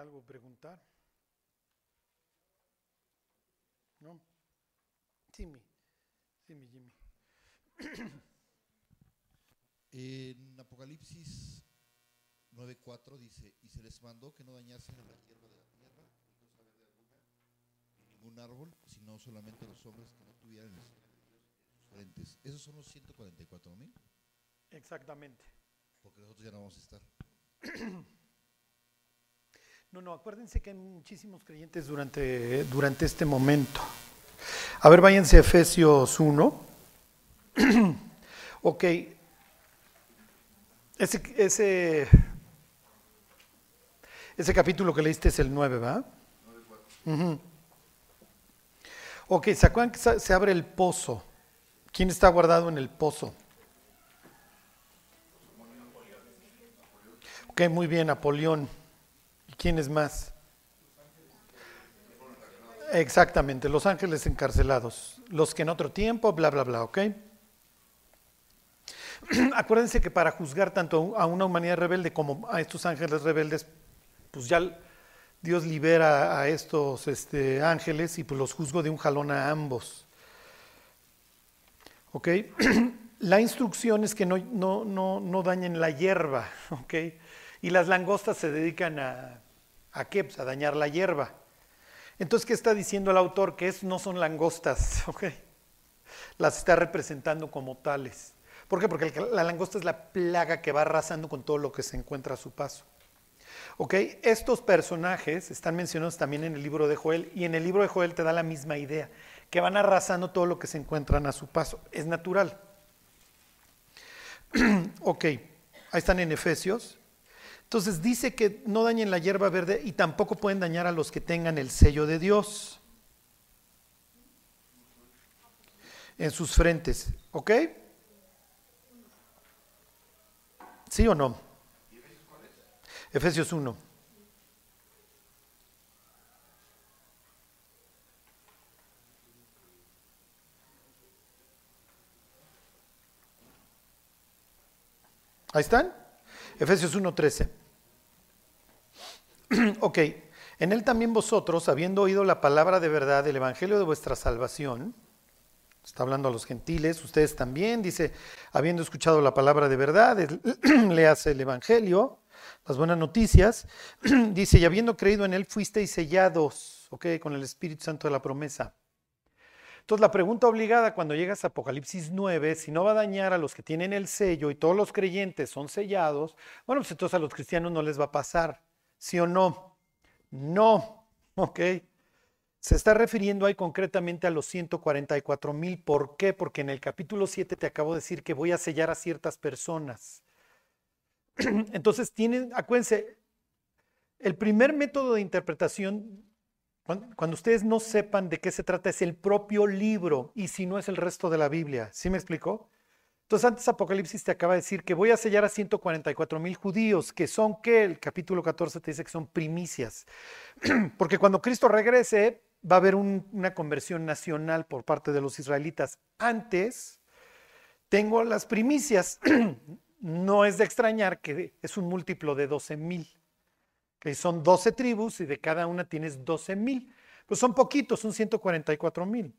algo, preguntar? ¿No? Sí, mi Jimmy. En Apocalipsis 9.4 dice, y se les mandó que no dañasen la hierba de la tierra, ni cosa verde alguna, ni ningún árbol, sino solamente los hombres que no tuvieran el sello de Dios en sus frentes. Esos son los 144 mil, Exactamente. porque nosotros ya no vamos a estar. No, no, acuérdense que hay muchísimos creyentes durante, durante este momento. A ver, váyanse a Efesios 1. ok. Ese, ese, ese capítulo que leíste es el 9, ¿va? Ujú. Ok, ¿se acuerdan que se abre el pozo? ¿Quién está guardado en el pozo? Ok, muy bien, Napoleón. ¿Y quién es más? Exactamente, los ángeles encarcelados, los que en otro tiempo, bla, bla, bla, ¿ok? Acuérdense que para juzgar tanto a una humanidad rebelde como a estos ángeles rebeldes, pues ya Dios libera a estos este, ángeles y pues los juzgo de un jalón a ambos. ¿Ok? La instrucción es que no, no, no, no dañen la hierba, ¿ok? Y las langostas se dedican a, ¿a qué? Pues a dañar la hierba. Entonces, ¿qué está diciendo el autor? Que es, no son langostas, ¿ok? Las está representando como tales. ¿Por qué? Porque la langosta es la plaga que va arrasando con todo lo que se encuentra a su paso. ¿Ok? Estos personajes están mencionados también en el libro de Joel y en el libro de Joel te da la misma idea, que van arrasando todo lo que se encuentran a su paso. Es natural. ok, ahí están en Efesios. Entonces dice que no dañen la hierba verde y tampoco pueden dañar a los que tengan el sello de Dios en sus frentes. ¿Ok? ¿Sí o no? Efesios 1. Ahí están. Efesios 1.13. ok. En él también vosotros, habiendo oído la palabra de verdad, el evangelio de vuestra salvación, está hablando a los gentiles, ustedes también, dice, habiendo escuchado la palabra de verdad, le hace el evangelio, las buenas noticias, dice, y habiendo creído en él, fuisteis sellados, ok, con el Espíritu Santo de la promesa. Entonces la pregunta obligada cuando llegas a Apocalipsis 9, si no va a dañar a los que tienen el sello y todos los creyentes son sellados, bueno, pues entonces a los cristianos no les va a pasar, ¿sí o no? No, ok. Se está refiriendo ahí concretamente a los 144 mil. ¿Por qué? Porque en el capítulo 7 te acabo de decir que voy a sellar a ciertas personas. Entonces tienen, acuérdense, el primer método de interpretación, cuan- cuando, ustedes no sepan de qué se trata, es el propio libro y si no es el resto de la Biblia. ¿Sí me explicó? Entonces antes Apocalipsis te acaba de decir que voy a sellar a 144 mil judíos, que son que el capítulo 14 te dice que son primicias. Porque cuando Cristo regrese va a haber un- una conversión nacional por parte de los israelitas. Antes tengo las primicias. No es de extrañar que es un múltiplo de 12 mil. Que son 12 tribus y de cada una tienes 12 mil. Pues son poquitos, son 144 mil. No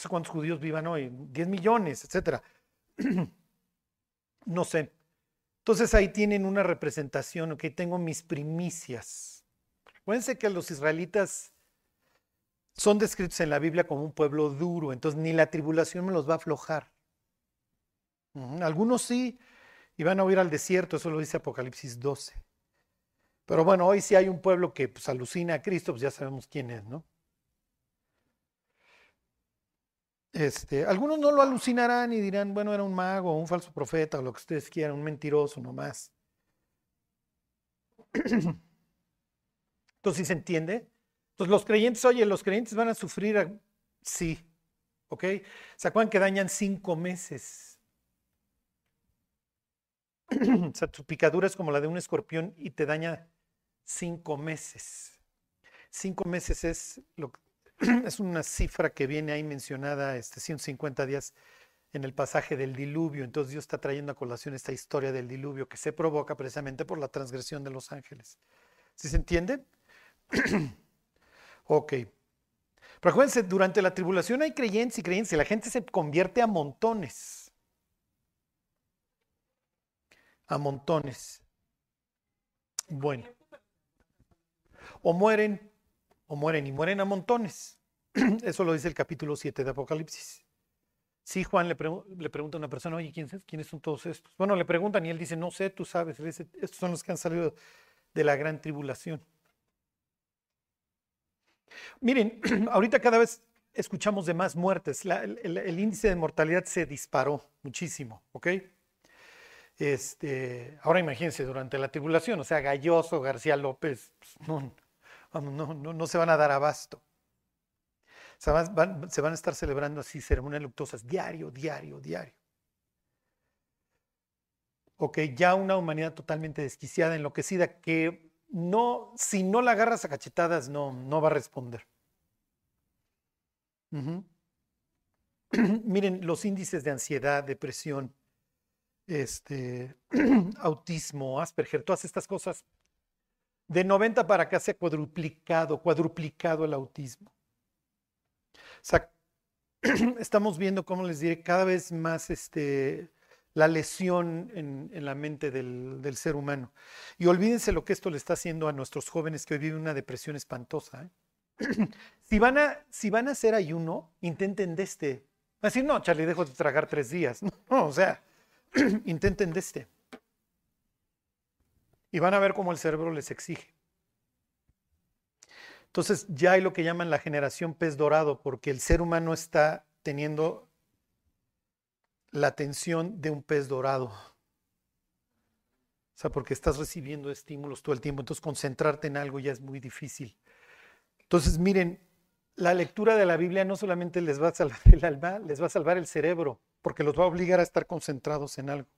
sé cuántos judíos vivan hoy, 10 millones, etcétera. No sé. Entonces ahí tienen una representación, ok, tengo mis primicias. Acuérdense que los israelitas son descritos en la Biblia como un pueblo duro, entonces ni la tribulación me los va a aflojar. Algunos sí, y van a huir al desierto, eso lo dice Apocalipsis 12. Pero bueno, hoy sí hay un pueblo que pues, alucina a Cristo, pues ya sabemos quién es, ¿no? Este, algunos no lo alucinarán y dirán, bueno, era un mago, un falso profeta, o lo que ustedes quieran, un mentiroso nomás. Entonces, ¿sí se entiende? Entonces, los creyentes, oye, los creyentes van a sufrir, sí, ¿ok? ¿Se acuerdan que dañan cinco meses? O sea, tu picadura es como la de un escorpión y te daña cinco meses. Cinco meses es, lo, que- es una cifra que viene ahí mencionada, este, 150 días en el pasaje del diluvio. Entonces Dios está trayendo a colación esta historia del diluvio que se provoca precisamente por la transgresión de los ángeles. ¿Sí se entiende? ok. Pero acuérdense, durante la tribulación hay creyentes y creyentes y la gente se convierte a montones. A montones. Bueno. O mueren, o mueren y mueren a montones. Eso lo dice el capítulo 7 de Apocalipsis. Sí, Juan le, pregunta a una persona, oye, ¿quiénes son todos estos? Bueno, le preguntan y él dice, no sé, tú sabes. estos son los que han salido de la gran tribulación. Miren, ahorita cada vez escuchamos de más muertes. el, índice de mortalidad se disparó muchísimo, ¿ok? Este, ahora imagínense, durante la tribulación, o sea, Galloso, García López, pues, no, no, se van a dar abasto. Se van, se van a estar celebrando así ceremonias luctuosas diario, diario, diario. Ok, ya una humanidad totalmente desquiciada, enloquecida, que no, si no la agarras a cachetadas, no, no va a responder. Miren, los índices de ansiedad, depresión, este, autismo, Asperger, todas estas cosas, de 90 para acá se ha cuadruplicado, cuadruplicado el autismo. O sea, estamos viendo, como les diré, cada vez más este, la lesión en, la mente del, ser humano. Y olvídense lo que esto le está haciendo a nuestros jóvenes que hoy viven una depresión espantosa. ¿eh? si, van a, si van a hacer ayuno, intenten de este. Así, no, Charlie, dejo de tragar tres días. No, o sea, intenten de este. Y van a ver cómo el cerebro les exige. Entonces ya hay lo que llaman la generación pez dorado, porque el ser humano está teniendo la atención de un pez dorado. O sea, porque estás recibiendo estímulos todo el tiempo, entonces concentrarte en algo ya es muy difícil. Entonces, miren, la lectura de la Biblia no solamente les va a salvar el alma, les va a salvar el cerebro, porque los va a obligar a estar concentrados en algo.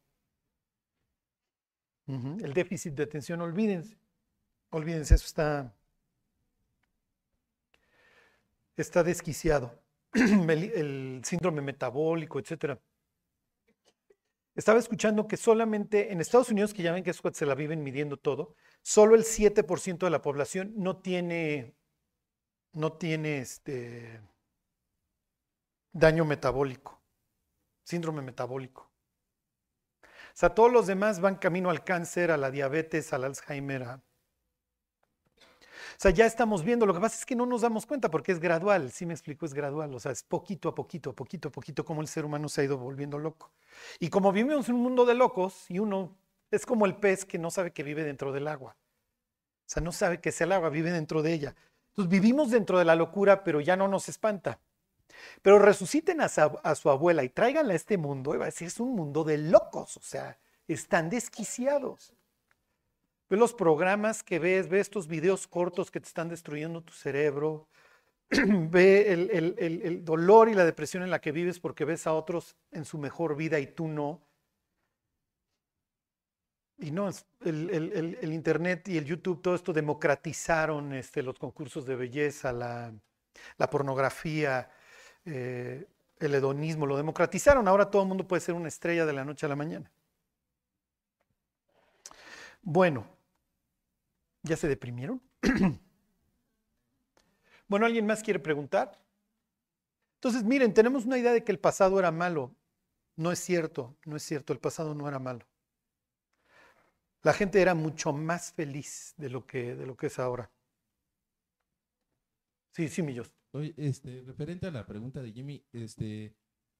El déficit de atención, olvídense. Olvídense, eso está, está desquiciado. el síndrome metabólico, etcétera. Estaba escuchando que solamente en Estados Unidos, que ya ven que se la viven midiendo todo, solo el 7% de la población no tiene, no tiene este daño metabólico, síndrome metabólico. O sea, todos los demás van camino al cáncer, a la diabetes, al Alzheimer, a o sea, ya estamos viendo, lo que pasa es que no nos damos cuenta porque es gradual, sí me explico, es gradual, o sea, es poquito a poquito, poquito a poquito como el ser humano se ha ido volviendo loco. Y como vivimos en un mundo de locos y uno es como el pez que no sabe que vive dentro del agua. O sea, no sabe que es el agua, vive dentro de ella. Entonces vivimos dentro de la locura, pero ya no nos espanta. Pero resuciten a su, abuela y tráiganla a este mundo, y va a decir, es un mundo de locos, o sea, están desquiciados. Ve los programas que ves, ve estos videos cortos que te están destruyendo tu cerebro, ve el, dolor y la depresión en la que vives porque ves a otros en su mejor vida y tú no. Y no, el, Internet y el YouTube, todo esto democratizaron este, los concursos de belleza, la, pornografía, eh, el hedonismo, lo democratizaron. Ahora todo el mundo puede ser una estrella de la noche a la mañana. Bueno, ¿Ya se deprimieron? bueno, ¿alguien más quiere preguntar? Entonces, miren, tenemos una idea de que el pasado era malo. No es cierto, no es cierto, el pasado no era malo. La gente era mucho más feliz de lo que, de lo que es ahora. Sí, sí, Millos. Oye, este, referente a la pregunta de Jimmy, este,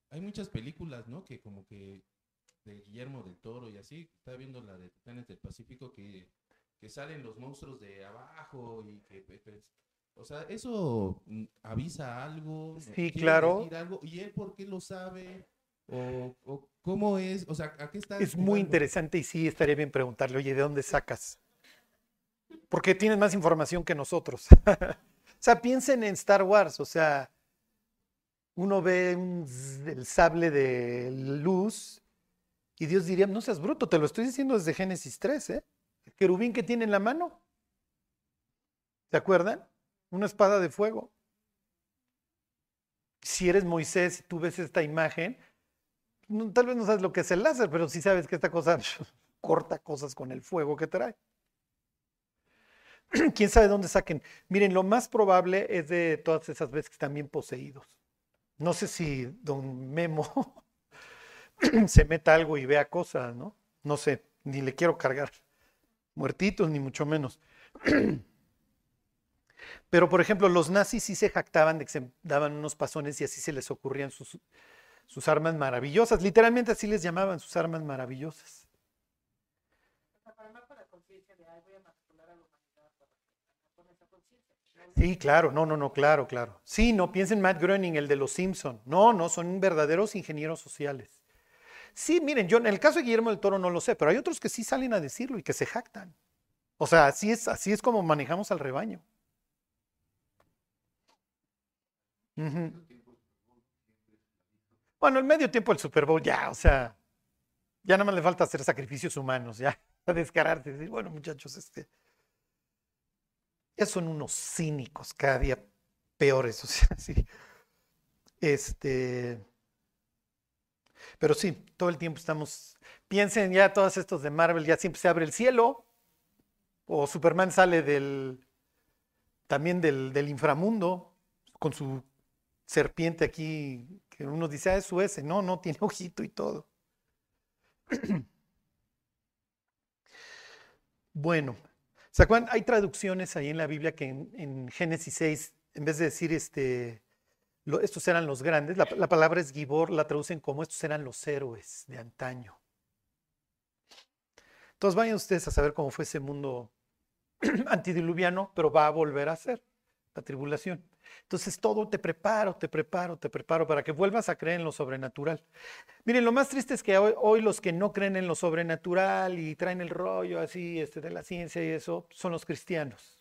hay muchas películas, ¿no? Que como que de Guillermo del Toro y así, está viendo la de Titanes del Pacífico que que salen los monstruos de abajo y que... O sea, ¿eso mm, avisa algo? Sí, claro. ¿Y él por qué lo sabe? ¿O, cómo es? O sea, ¿a qué está? Es muy interesante y sí estaría bien preguntarle, oye, ¿de dónde sacas? Porque tienes más información que nosotros. o sea, piensen en Star Wars, o sea, uno ve el sable de luz y Dios diría, no seas bruto, te lo estoy diciendo desde Génesis 3, ¿eh? querubín que tiene en la mano. ¿Se acuerdan? Una espada de fuego. Si eres Moisés y tú ves esta imagen, tal vez no sabes lo que es el láser, pero sí sabes que esta cosa corta cosas con el fuego que trae. quién sabe dónde saquen. Miren, lo más probable es de todas esas veces que están bien poseídos. No sé si don Memo se meta algo y vea cosas, ¿no? No sé, ni le quiero cargar muertitos, ni mucho menos. Pero, por ejemplo, los nazis sí se jactaban de que se daban unos pasones y así se les ocurrían sus, sus armas maravillosas. Literalmente así les llamaban sus armas maravillosas. Sí, claro, no, no, no, claro, claro. Sí, no piensen Matt Groening, el de los Simpson. No, no, son verdaderos ingenieros sociales. Sí, miren, yo en el caso de Guillermo del Toro no lo sé, pero hay otros que sí salen a decirlo y que se jactan. O sea, así es, así es como manejamos al rebaño. Ujú. Bueno, el medio tiempo del Super Bowl ya, o sea, ya nada más le falta hacer sacrificios humanos, ya, a descararse, decir, bueno, muchachos, este, ya son unos cínicos cada día peores, o sea. Este, pero sí, todo el tiempo estamos, piensen ya todos estos de Marvel, ya siempre se abre el cielo, o Superman sale del, también del inframundo, con su serpiente aquí, que uno dice, ah, es su ese, no, no, tiene ojito y todo. Bueno, Hay traducciones ahí en la Biblia que en, Génesis 6, en vez de decir este, estos eran los grandes, la, la palabra es Gibor, la traducen como estos eran los héroes de antaño. Entonces vayan ustedes a saber cómo fue ese mundo antidiluviano, pero va a volver a ser la tribulación. Entonces todo te preparo, te preparo, te preparo para que vuelvas a creer en lo sobrenatural. Miren, lo más triste es que hoy, los que no creen en lo sobrenatural y traen el rollo así este, de la ciencia y eso, son los cristianos.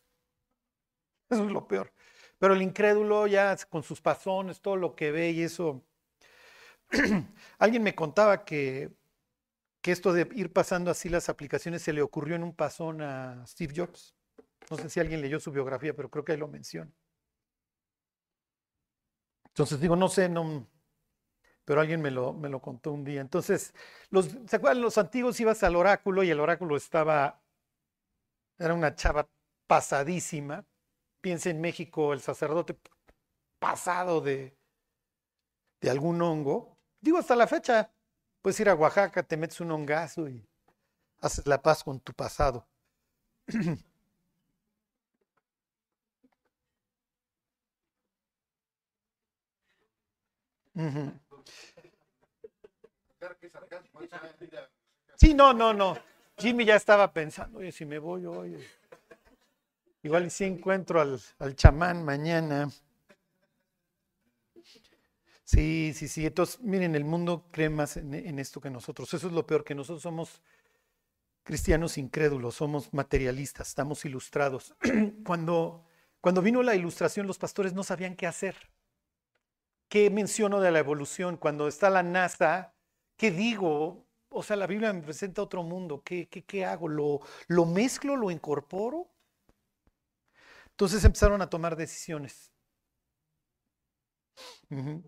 Eso es lo peor. Pero el incrédulo ya con sus pasones, todo lo que ve y eso. Alguien me contaba que, que esto de ir pasando así las aplicaciones se le ocurrió en un pasón a Steve Jobs. No sé si alguien leyó su biografía, pero creo que ahí lo menciona. Entonces digo, no sé, no, pero alguien me lo, me lo contó un día. Entonces, los, ¿se acuerdan? Los antiguos ibas al oráculo y el oráculo estaba, era una chava pasadísima. Piensa en México, el sacerdote pasado de, de algún hongo. Digo, hasta la fecha, puedes ir a Oaxaca, te metes un hongazo y haces la paz con tu pasado. Sí, no, no, no. Jimmy ya estaba pensando, oye, si me voy hoy, igual y si encuentro al, al chamán mañana. Sí, sí, sí. Entonces, miren, el mundo cree más en, en esto que nosotros. Eso es lo peor, que nosotros somos cristianos incrédulos, somos materialistas, estamos ilustrados. Cuando, cuando vino la ilustración, los pastores no sabían qué hacer. ¿Qué menciono de la evolución? Cuando está la NASA, ¿qué digo? O sea, la Biblia me presenta otro mundo. ¿Qué, qué, qué hago? ¿Lo, ¿Lo mezclo? ¿Lo incorporo? Entonces empezaron a tomar decisiones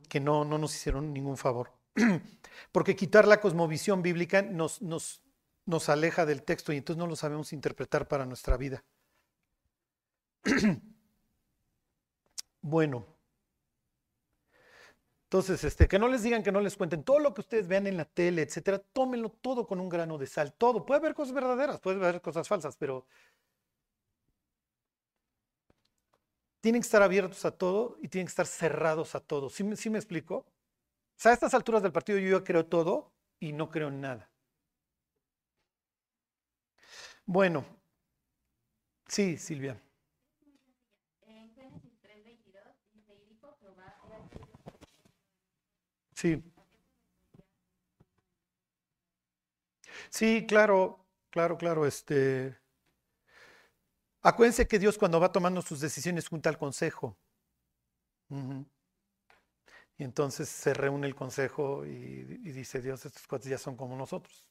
que no, no nos hicieron ningún favor. Porque quitar la cosmovisión bíblica nos, nos, nos aleja del texto y entonces no lo sabemos interpretar para nuestra vida. Bueno. Entonces, este, que no les digan, que no les cuenten todo lo que ustedes vean en la tele, etcétera, tómenlo todo con un grano de sal, todo. Puede haber cosas verdaderas, puede haber cosas falsas, pero tienen que estar abiertos a todo y tienen que estar cerrados a todo. ¿Sí, me- sí me explico? O sea, a estas alturas del partido yo ya creo todo y no creo nada. Bueno, sí, Silvia. En Génesis 3:22 dice, y dijo Jehová, he aquí Sí. Sí, claro, claro, claro. Este. Acuérdense que Dios cuando va tomando sus decisiones junta al consejo. Y entonces se reúne el consejo y, dice Dios, estos cuates ya son como nosotros.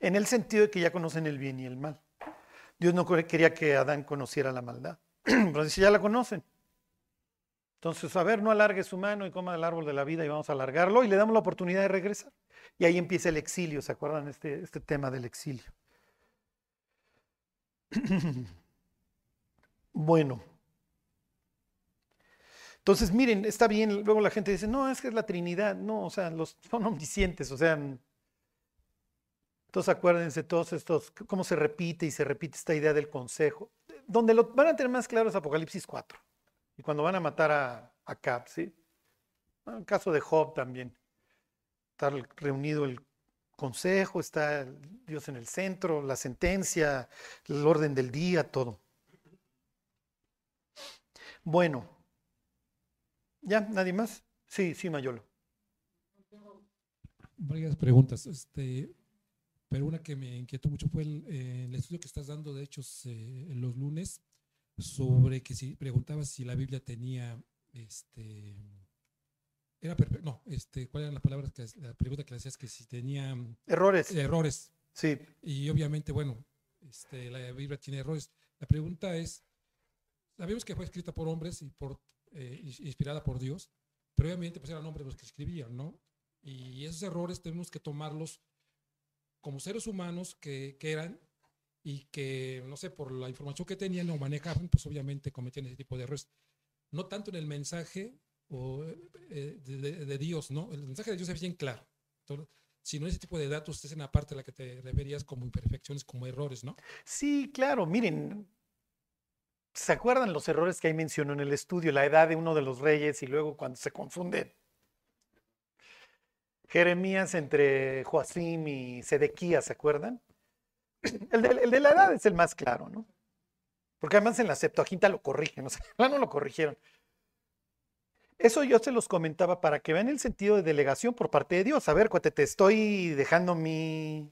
En el sentido de que ya conocen el bien y el mal. Dios no quería que Adán conociera la maldad. Pero dice, ya la conocen. Entonces, a ver, no alargue su mano y coma del árbol de la vida y vamos a alargarlo y le damos la oportunidad de regresar. Y ahí empieza el exilio, ¿se acuerdan este, este tema del exilio? Bueno. Entonces, miren, está bien, luego la gente dice, no, es que es la Trinidad, no, o sea, los son omniscientes, o sea, entonces acuérdense todos estos, cómo se repite y se repite esta idea del consejo. Donde lo van a tener más claro es Apocalipsis 4, y cuando van a matar a, a Cap, ¿sí? En el caso de Job también, está reunido el consejo, está Dios en el centro, la sentencia, el orden del día, todo. Bueno, ¿ya? ¿Nadie más? Sí, sí, Mayolo. Varias preguntas, este, pero una que me inquietó mucho fue el, eh, estudio que estás dando, de hecho, eh, los lunes, sobre que si preguntabas si la Biblia tenía, este, era perfecto, no, este, ¿cuáles eran las palabras que la pregunta que le hacías que si tenía Errores. errores? Sí. Y obviamente, bueno, este, la Biblia tiene errores. La pregunta es, sabemos que fue escrita por hombres y por, eh, ins- inspirada por Dios, pero obviamente pues eran hombres los que escribían, ¿no? Y esos errores tenemos que tomarlos como seres humanos que, que eran y que, no sé, por la información que tenían o manejaban, pues obviamente cometían ese tipo de errores. No tanto en el mensaje o, eh, de Dios, ¿no? El mensaje de Dios es bien claro. Entonces, sino ese tipo de datos es en la parte a la que te referías como imperfecciones, como errores, ¿no? Sí, claro, miren, ¿se acuerdan los errores que ahí mencionó en el estudio? La edad de uno de los reyes y luego cuando se confunde Jeremías entre Joacim y Sedequías, ¿se acuerdan? El de, la edad es el más claro, ¿no? Porque además en la Septuaginta lo corrigen, o sea, no lo corrigieron. Eso yo se los comentaba para que vean el sentido de delegación por parte de Dios. A ver, cuate, te estoy dejando mi,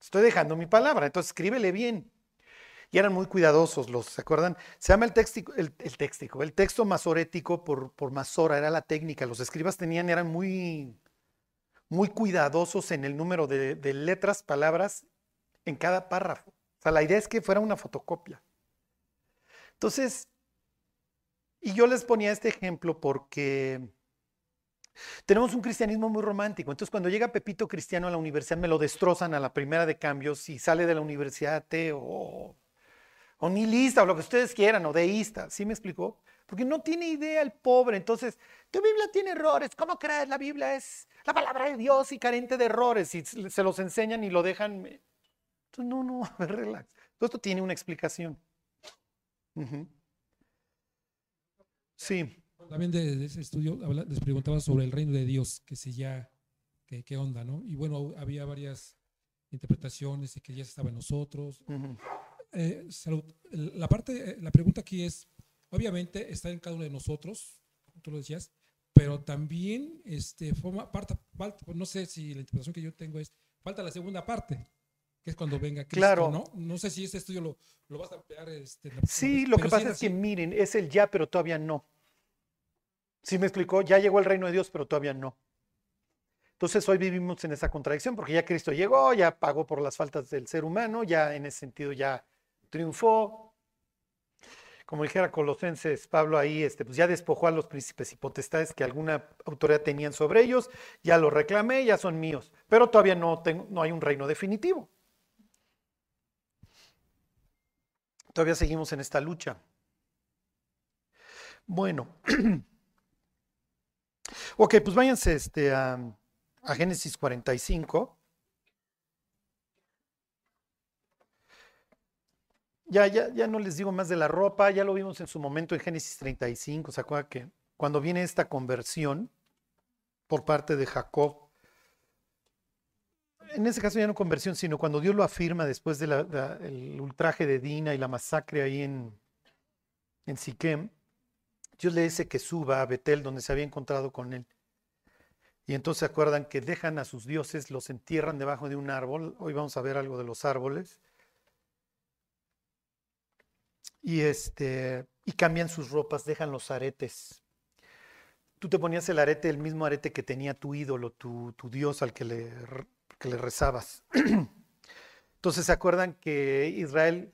estoy dejando mi palabra, entonces escríbele bien. Y eran muy cuidadosos los, ¿se acuerdan? Se llama el textico, el, el el texto masorético por, por masora, era la técnica. Los escribas tenían, eran muy, muy cuidadosos en el número de letras, palabras en cada párrafo. O sea, la idea es que fuera una fotocopia. Entonces, y yo les ponía este ejemplo porque tenemos un cristianismo muy romántico. Entonces, cuando llega Pepito Cristiano a la universidad, me lo destrozan a la primera de cambios y sale de la universidad ateo o, o nihilista o lo que ustedes quieran, o deísta. ¿Sí me explicó? Porque no tiene idea el pobre. Entonces, tu Biblia tiene errores. ¿Cómo crees? La Biblia es la palabra de Dios y carente de errores. Y se los enseñan y lo dejan. Entonces, no, no, a ver, relax. Todo esto tiene una explicación. Sí. También de, de ese estudio habla- les preguntaba sobre el reino de Dios, que si ya, que, qué onda, ¿no? Y bueno, había varias interpretaciones de que ya estaba en nosotros. ujú. Eh, salud. La parte, eh, la pregunta aquí es, obviamente está en cada uno de nosotros, tú lo decías, pero también este, forma parte, falta- no sé si la interpretación que yo tengo es, falta la segunda parte, que es cuando venga Cristo, Claro. ¿no? No sé si este estudio lo, lo vas a ampliar. Este, Sí, lo que pasa es que miren, es el ya, pero todavía no. ¿Sí me explicó? Ya llegó el reino de Dios, pero todavía no. Entonces hoy vivimos en esa contradicción porque ya Cristo llegó, ya pagó por las faltas del ser humano, ya en ese sentido ya triunfó. Como dijera Colosenses, Pablo ahí, este, pues ya despojó a los príncipes y potestades que alguna autoridad tenían sobre ellos, ya los reclamé, ya son míos, pero todavía no, tengo, no hay un reino definitivo. Todavía seguimos en esta lucha. Bueno. ok, pues váyanse este, a, a Génesis 45. Ya, ya, ya no les digo más de la ropa, ya lo vimos en su momento en Génesis 35. ¿Se acuerdan que cuando viene esta conversión por parte de Jacob, en ese caso ya no conversión, sino cuando Dios lo afirma después del ultraje de Dina y la masacre ahí en, en Siquem, Dios le dice que suba a Betel donde se había encontrado con él. Y entonces se acuerdan que dejan a sus dioses, los entierran debajo de un árbol. Hoy vamos a ver algo de los árboles. Y este y cambian sus ropas, dejan los aretes. Tú te ponías el arete, el mismo arete que tenía tu ídolo, tu, tu dios al que le, que le rezabas. Entonces se acuerdan que Israel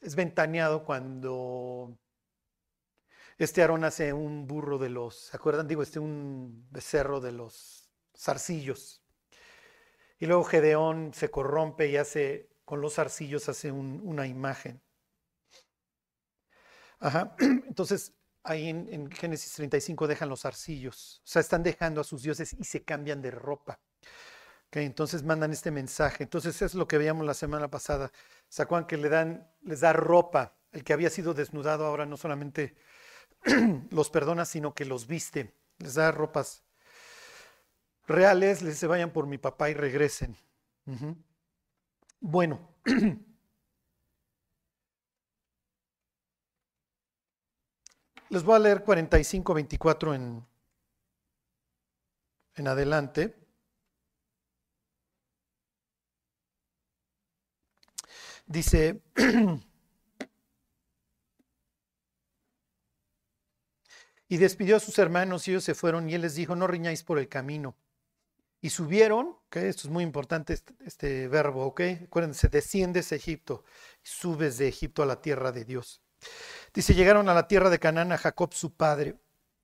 es ventaneado cuando este Aarón hace un burro de los, ¿se acuerdan? Digo, este un becerro de los zarcillos. Y luego Gedeón se corrompe y hace, con los zarcillos hace un, una imagen. Ajá. Entonces, ahí en, en Génesis 35 dejan los arcillos. O sea, están dejando a sus dioses y se cambian de ropa. Entonces mandan este mensaje. Entonces es lo que veíamos la semana pasada. Sacuan que le dan, les da ropa. El que había sido desnudado ahora no solamente los perdona, sino que los viste. Les da ropas reales. Les dice, vayan por mi papá y regresen. Bueno. Les voy a leer 45, 24 en, en adelante. Dice, y despidió a sus hermanos y ellos se fueron y él les dijo, no riñáis por el camino. Y subieron, que esto es muy importante este, este verbo, ¿ok? Acuérdense, desciendes a Egipto, subes de Egipto a la tierra de Dios. Dice, llegaron a la tierra de Canaán a Jacob su padre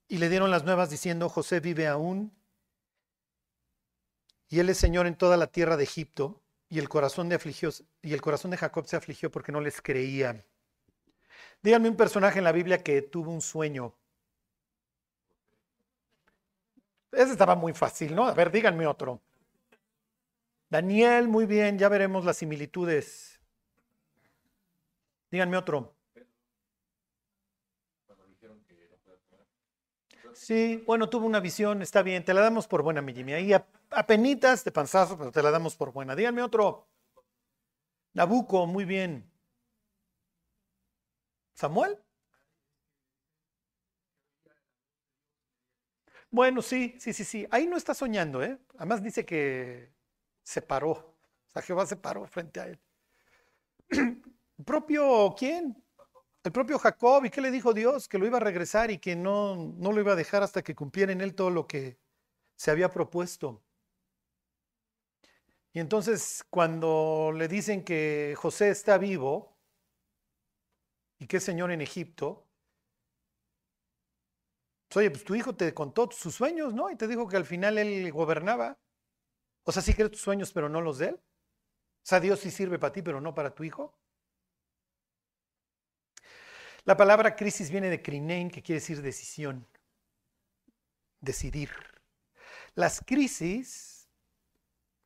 y le dieron las nuevas diciendo, José vive aún y él es señor en toda la tierra de Egipto y el corazón de y el corazón de Jacob se afligió porque no les creían. Díganme un personaje en la Biblia que tuvo un sueño. Ese estaba muy fácil, ¿no? A ver, díganme otro. Daniel, muy bien, ya veremos las similitudes. Díganme otro. Sí, bueno, tuvo una visión, está bien, te la damos por buena, mi Jimmy. Ahí a, a penitas de panzazo, pero te la damos por buena. Díganme otro. Nabucco, muy bien. ¿Samuel? Bueno, sí, sí, sí, sí. Ahí no está soñando, ¿eh? Además dice que se paró. O sea, Jehová se paró frente a él. ¿El propio quién? El propio Jacob. ¿Y qué le dijo Dios? Que lo iba a regresar y que no, no lo iba a dejar hasta que cumpliera en él todo lo que se había propuesto. Y entonces cuando le dicen que José está vivo y que es señor en Egipto, pues, oye, pues tu hijo te contó sus sueños, ¿no? Y te dijo que al final él gobernaba. O sea, sí crees tus sueños, pero no los de él. O sea, Dios sí sirve para ti, pero no para tu hijo. La palabra crisis viene de krinein, que quiere decir decisión. Decidir. Las crisis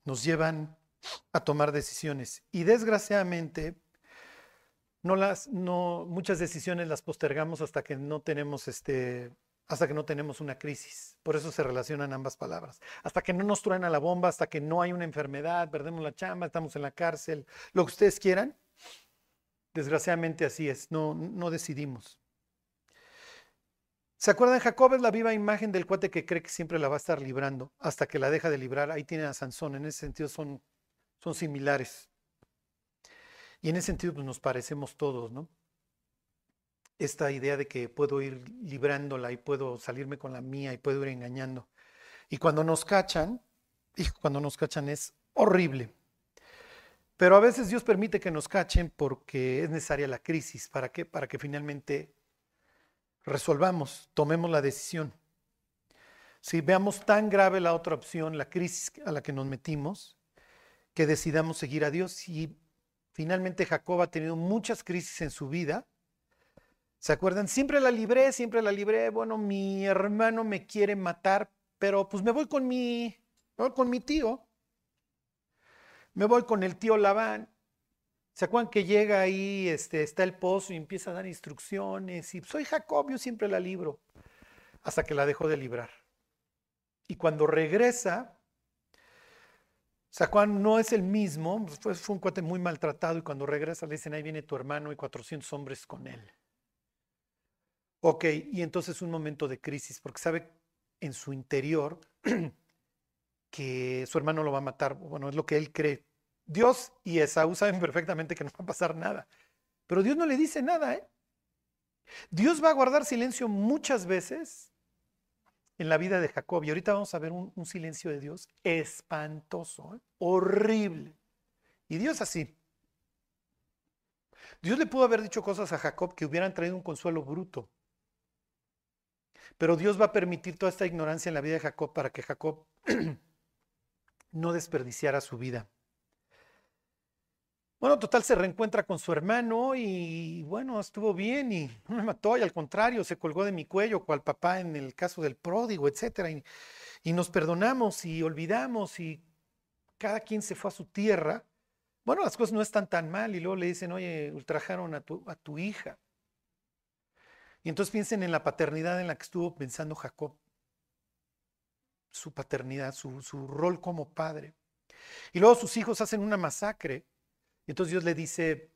nos llevan a tomar decisiones y desgraciadamente no las no muchas decisiones las postergamos hasta que no tenemos este hasta que no tenemos una crisis. Por eso se relacionan ambas palabras. Hasta que no nos truena la bomba, hasta que no hay una enfermedad, perdemos la chamba, estamos en la cárcel, lo que ustedes quieran. Desgraciadamente así es, no, no decidimos. ¿Se acuerdan? Jacob es la viva imagen del cuate que cree que siempre la va a estar librando hasta que la deja de librar. Ahí tienen a Sansón, en ese sentido son, son similares. Y en ese sentido pues, nos parecemos todos, ¿no? Esta idea de que puedo ir librándola y puedo salirme con la mía y puedo ir engañando. Y cuando nos cachan, hijo, cuando nos cachan es horrible. Pero a veces Dios permite que nos cachen porque es necesaria la crisis. ¿Para qué? Para que finalmente resolvamos, tomemos la decisión. Si veamos tan grave la otra opción, la crisis a la que nos metimos, que decidamos seguir a Dios. Y finalmente Jacob ha tenido muchas crisis en su vida. ¿Se acuerdan? Siempre la libré, siempre la libré. Bueno, mi hermano me quiere matar, pero pues me voy con mi, con mi tío. Me voy con el tío Labán. ¿Se que llega ahí, este, está el pozo y empieza a dar instrucciones? Y soy Jacob, yo siempre la libro, hasta que la dejó de librar. Y cuando regresa, Sacuán no es el mismo, fue, fue un cuate muy maltratado y cuando regresa le dicen, ahí viene tu hermano y 400 hombres con él. Ok, y entonces un momento de crisis, porque sabe en su interior que su hermano lo va a matar, bueno, es lo que él cree. Dios y Esaú saben perfectamente que no va a pasar nada, pero Dios no le dice nada, ¿eh? Dios va a guardar silencio muchas veces en la vida de Jacob. Y ahorita vamos a ver un, silencio de Dios espantoso, ¿eh? horrible. Y Dios así. Dios le pudo haber dicho cosas a Jacob que hubieran traído un consuelo bruto. Pero Dios va a permitir toda esta ignorancia en la vida de Jacob para que Jacob no desperdiciara su vida. Bueno, total, se reencuentra con su hermano y bueno, estuvo bien y no me mató y al contrario, se colgó de mi cuello, cual papá en el caso del pródigo, etcétera. Y, y nos perdonamos y olvidamos y cada quien se fue a su tierra. Bueno, las cosas no están tan mal y luego le dicen, oye, ultrajaron a tu, a tu hija. Y entonces piensen en la paternidad en la que estuvo pensando Jacob, su paternidad, su, su rol como padre. Y luego sus hijos hacen una masacre. Y entonces Dios le dice,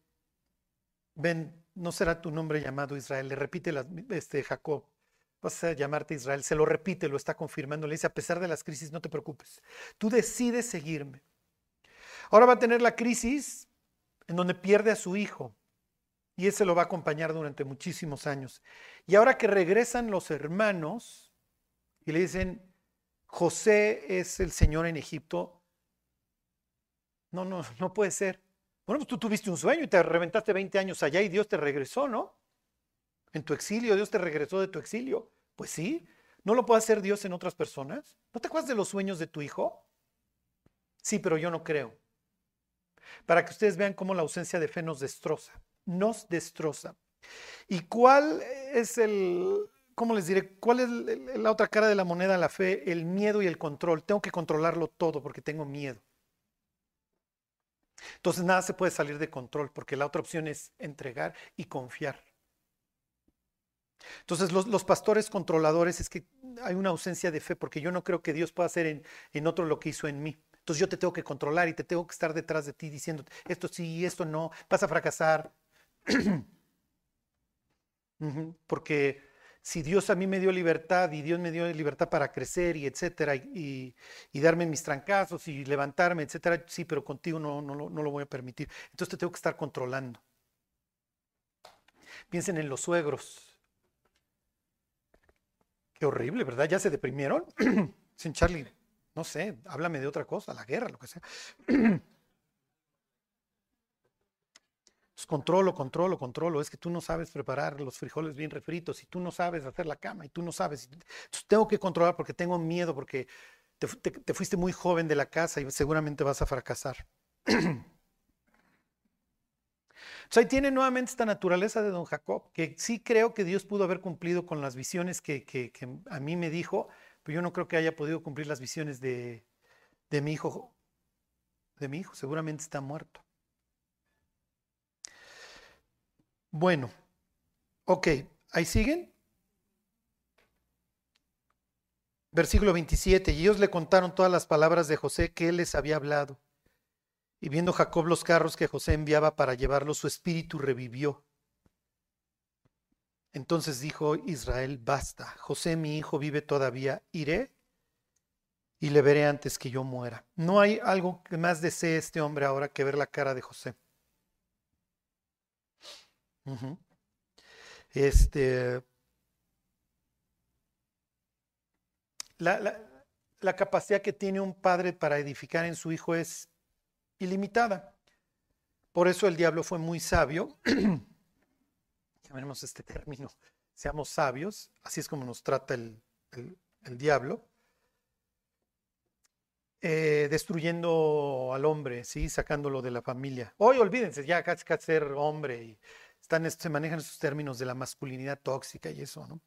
ven, no será tu nombre llamado Israel. Le repite la- este, Jacob, vas a llamarte Israel. Se lo repite, lo está confirmando. Le dice, a pesar de las crisis, no te preocupes. Tú decides seguirme. Ahora va a tener la crisis en donde pierde a su hijo. Y ese lo va a acompañar durante muchísimos años. Y ahora que regresan los hermanos y le dicen, José es el Señor en Egipto, no, no, no puede ser. Bueno, pues tú tuviste un sueño y te reventaste 20 años allá y Dios te regresó, ¿no? En tu exilio, Dios te regresó de tu exilio. Pues sí, ¿no lo puede hacer Dios en otras personas? ¿No te acuerdas de los sueños de tu hijo? Sí, pero yo no creo. Para que ustedes vean cómo la ausencia de fe nos destroza, nos destroza. ¿Y cuál es el, cómo les diré, cuál es la otra cara de la moneda la fe? El miedo y el control. Tengo que controlarlo todo porque tengo miedo. Entonces nada se puede salir de control porque la otra opción es entregar y confiar. Entonces los, los pastores controladores es que hay una ausencia de fe porque yo no creo que Dios pueda hacer en, en otro lo que hizo en mí. Entonces yo te tengo que controlar y te tengo que estar detrás de ti diciendo esto sí, esto no, vas a fracasar. Porque si Dios a mí me dio libertad y Dios me dio libertad para crecer y etcétera, y, y- darme mis trancazos y levantarme, etcétera, sí, pero contigo no, no, no lo voy a permitir. Entonces te tengo que estar controlando. Piensen en los suegros. Qué horrible, ¿verdad? ¿Ya se deprimieron? Sin Charlie, no sé, háblame de otra cosa, la guerra, lo que sea. Pues controlo, controlo, controlo. Es que tú no sabes preparar los frijoles bien refritos y tú no sabes hacer la cama y tú no sabes. Tengo que controlar porque tengo miedo, porque te, fu- te- te fuiste muy joven de la casa y seguramente vas a fracasar. Entonces ahí tiene nuevamente esta naturaleza de don Jacob, que sí creo que Dios pudo haber cumplido con las visiones que, a mí me dijo, pero yo no creo que haya podido cumplir las visiones de mi hijo. De mi hijo, seguramente está muerto. Bueno, ok, ahí siguen. Versículo 27, y ellos le contaron todas las palabras de José que él les había hablado. Y viendo Jacob los carros que José enviaba para llevarlos, su espíritu revivió. Entonces dijo Israel, basta, José mi hijo vive todavía, iré y le veré antes que yo muera. No hay algo que más desee este hombre ahora que ver la cara de José. Este, la, la- capacidad que tiene un padre para edificar en su hijo es ilimitada. Por eso el diablo fue muy sabio. Llamaremos este término. Seamos sabios. Así es como nos trata el, el- diablo. Eh, destruyendo al hombre, ¿sí? sacándolo de la familia. Hoy olvídense, ya casi ser hombre y están, se manejan esos términos de la masculinidad tóxica y eso, ¿no?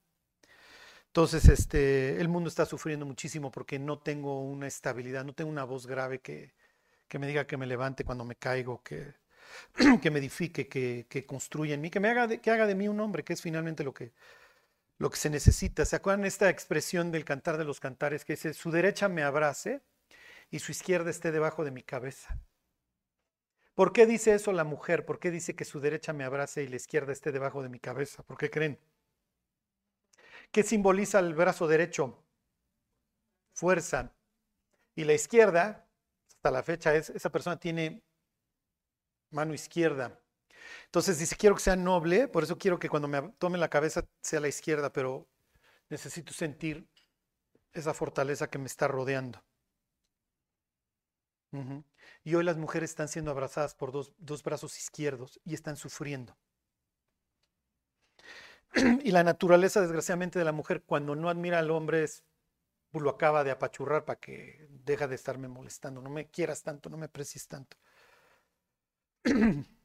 Entonces, este, el mundo está sufriendo muchísimo porque no tengo una estabilidad, no tengo una voz grave que, que me diga que me levante cuando me caigo, que, que me edifique, que, que construya en mí, que me haga de, que haga de mí un hombre, que es finalmente lo que, lo que se necesita. ¿Se acuerdan esta expresión del cantar de los cantares que dice, su derecha me abrace y su izquierda esté debajo de mi cabeza? ¿Por qué dice eso la mujer? ¿Por qué dice que su derecha me abrace y la izquierda esté debajo de mi cabeza? ¿Por qué creen? ¿Qué simboliza el brazo derecho? Fuerza. Y la izquierda, hasta la fecha, es, esa persona tiene mano izquierda. Entonces dice, quiero que sea noble, por eso quiero que cuando me tome la cabeza sea la izquierda, pero necesito sentir esa fortaleza que me está rodeando. Ujú. Y hoy las mujeres están siendo abrazadas por dos, dos brazos izquierdos y están sufriendo. Y la naturaleza, desgraciadamente, de la mujer cuando no admira al hombre es, pues, lo acaba de apachurrar para que deja de estarme molestando. No me quieras tanto, no me aprecies tanto.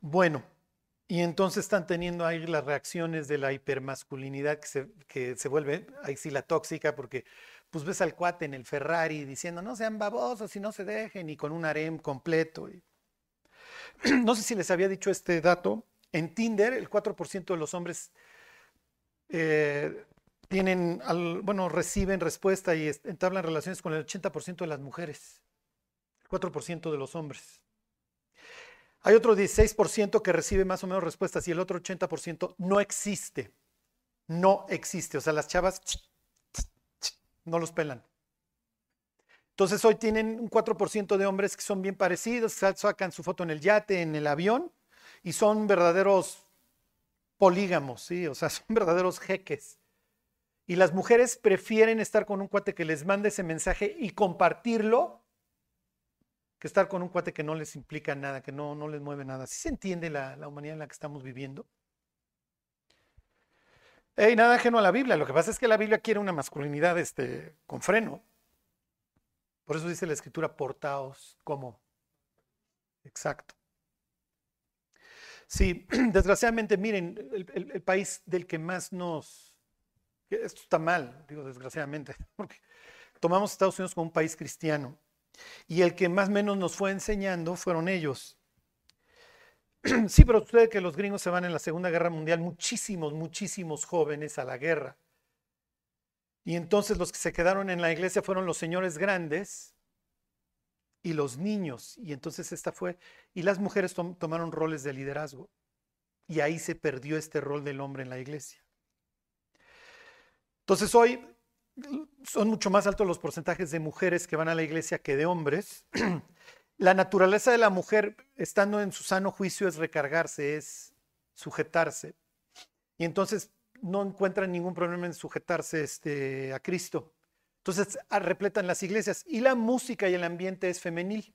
Bueno, y entonces están teniendo ahí las reacciones de la hipermasculinidad que se, que se vuelve ahí sí la tóxica, porque pues ves al cuate en el Ferrari diciendo no sean babosos y no se dejen, y con un harem completo. No sé si les había dicho este dato. En Tinder, el 4% de los hombres eh, tienen, al- bueno, reciben respuesta y entablan relaciones con el 80% de las mujeres, el 4% de los hombres. Hay otro 16% que recibe más o menos respuestas y el otro 80% no existe. No existe. O sea, las chavas no los pelan. Entonces hoy tienen un 4% de hombres que son bien parecidos, sa- sacan su foto en el yate, en el avión, y son verdaderos polígamos, ¿sí? O sea, son verdaderos jeques. Y las mujeres prefieren estar con un cuate que les mande ese mensaje y compartirlo que estar con un cuate que no les implica nada, que no, no les mueve nada. ¿Sí se entiende la, la humanidad en la que estamos viviendo? Ey, nada ajeno a la Biblia. Lo que pasa es que la Biblia quiere una masculinidad este, con freno. Por eso dice la escritura, portaos como. Exacto. Sí, desgraciadamente, miren, el, el- país del que más nos... Esto está mal, digo desgraciadamente, porque tomamos Estados Unidos como un país cristiano y el que más menos nos fue enseñando fueron ellos. Sí, pero ustedes que los gringos se van en la Segunda Guerra Mundial, muchísimos, muchísimos jóvenes a la guerra. Y entonces los que se quedaron en la iglesia fueron los señores grandes y los niños. Y entonces esta fue, y las mujeres tom- tomaron roles de liderazgo. Y ahí se perdió este rol del hombre en la iglesia. Entonces hoy son mucho más altos los porcentajes de mujeres que van a la iglesia que de hombres. La naturaleza de la mujer, estando en su sano juicio, es recargarse, es sujetarse. Y entonces no encuentran ningún problema en sujetarse este, a Cristo. Entonces ah, repletan las iglesias. Y la música y el ambiente es femenil.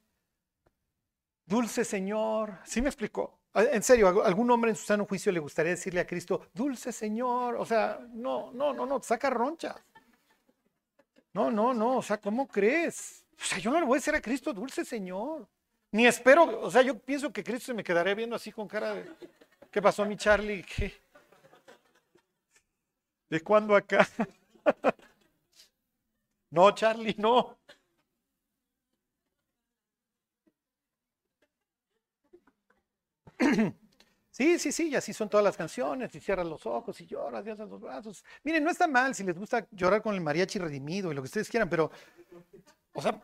Dulce Señor. ¿Sí me explicó? Ah, En serio, ¿algún- hombre en su sano juicio le gustaría decirle a Cristo, Dulce Señor? O sea, no, no, no, no, saca ronchas. No, no, no, o sea, ¿cómo crees? O sea, yo no le voy a decir a Cristo, dulce Señor. Ni espero, o sea, yo pienso que Cristo se me quedaría viendo así con cara de, ¿qué pasó mi Charlie? ¿De cuándo acá? No, Charlie, no. Sí, sí, sí, y así son todas las canciones, y cierras los ojos y lloras, y alzas los brazos. Miren, no está mal si les gusta llorar con el mariachi redimido y lo que ustedes quieran, pero, o sea,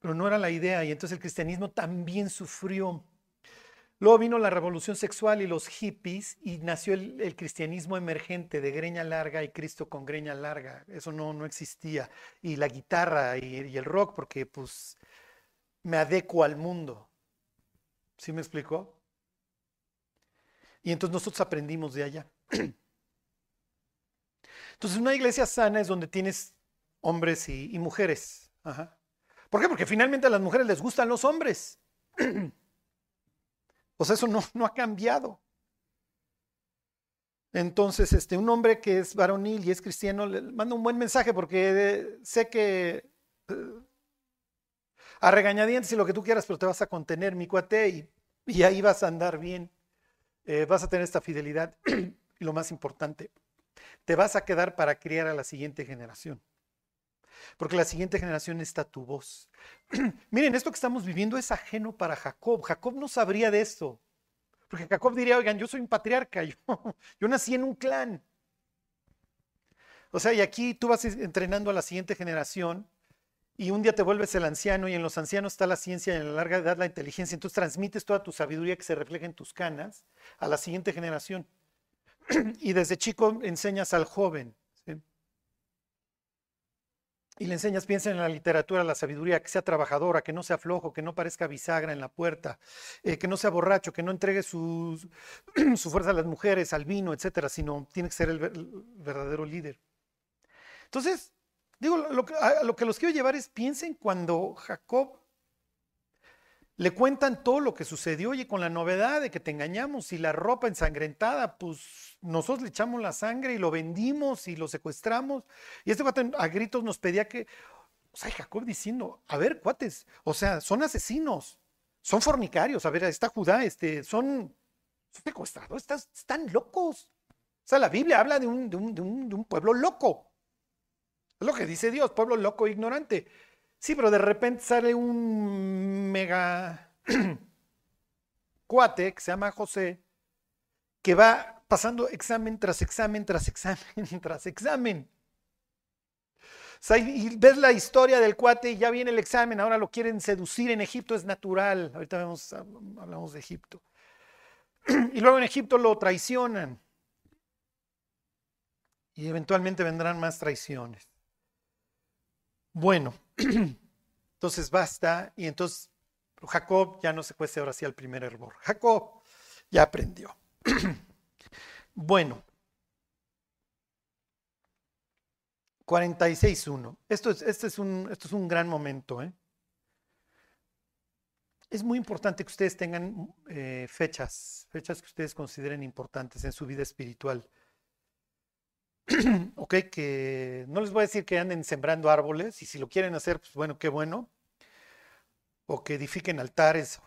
pero no era la idea, y entonces el cristianismo también sufrió. Luego vino la revolución sexual y los hippies, y nació el, cristianismo emergente de greña larga y Cristo con greña larga. Eso no, no existía. Y la guitarra y, el rock, porque pues me adecuo al mundo. ¿Sí me explicó? Y entonces nosotros aprendimos de allá. Entonces una iglesia sana es donde tienes hombres y mujeres. Ajá. ¿Por qué? Porque finalmente a las mujeres les gustan los hombres. Sea, eso no, ha cambiado. Entonces, este, un hombre que es varonil y es cristiano le manda un buen mensaje porque eh, sé que eh, a regañadientes y lo que tú quieras, pero te vas a contener, mi cuate, y, y ahí vas a andar bien. Eh, vas a tener esta fidelidad. y lo más importante, te vas a quedar para criar a la siguiente generación. Porque la siguiente generación está tu voz. Miren, esto que estamos viviendo es ajeno para Jacob. Jacob no sabría de esto. Porque Jacob diría, oigan, yo soy un patriarca, yo, yo nací en un clan. O sea, y aquí tú vas entrenando a la siguiente generación y un día te vuelves el anciano y en los ancianos está la ciencia y en la larga edad la inteligencia. Entonces transmites toda tu sabiduría que se refleja en tus canas a la siguiente generación. Y desde chico enseñas al joven. Y le enseñas, piensa en la literatura, la sabiduría, que sea trabajadora, que no sea flojo, que no parezca bisagra en la puerta, eh, que no sea borracho, que no entregue su, su fuerza a las mujeres, al vino, etcétera, sino tiene que ser el, ver- el verdadero líder. Entonces, digo, a lo que los quiero llevar es piensen cuando Jacob le cuentan todo lo que sucedió, oye, con la novedad de que te engañamos y la ropa ensangrentada, pues nosotros le echamos la sangre y lo vendimos y lo secuestramos. Y este cuate a gritos nos pedía que, o sea, Jacob diciendo, a ver, cuates, o sea, son asesinos. Son fornicarios. A ver, está Judá, este, son, secuestrados, están, están locos. O sea, la Biblia habla de un- de un pueblo loco. Es lo que dice Dios, pueblo loco e ignorante. Sí, pero de repente sale un mega cuate que se llama José, que va pasando examen tras examen, tras examen, tras examen. Y ves la historia del cuate y ya viene el examen, ahora lo quieren seducir en Egipto, es natural. Ahorita vemos, hablamos de Egipto. Y luego en Egipto lo traicionan. Y eventualmente vendrán más traiciones. Bueno, entonces basta. Y entonces Jacob ya no se cueste ahora sí al primer hervor. Jacob ya aprendió. Bueno. 46.1. Esto es, este es un, esto es un gran momento. ¿eh? Es muy importante que ustedes tengan eh, fechas, fechas que ustedes consideren importantes en su vida espiritual. ok, que no les voy a decir que anden sembrando árboles y si lo quieren hacer, pues bueno, qué bueno. O que edifiquen altares.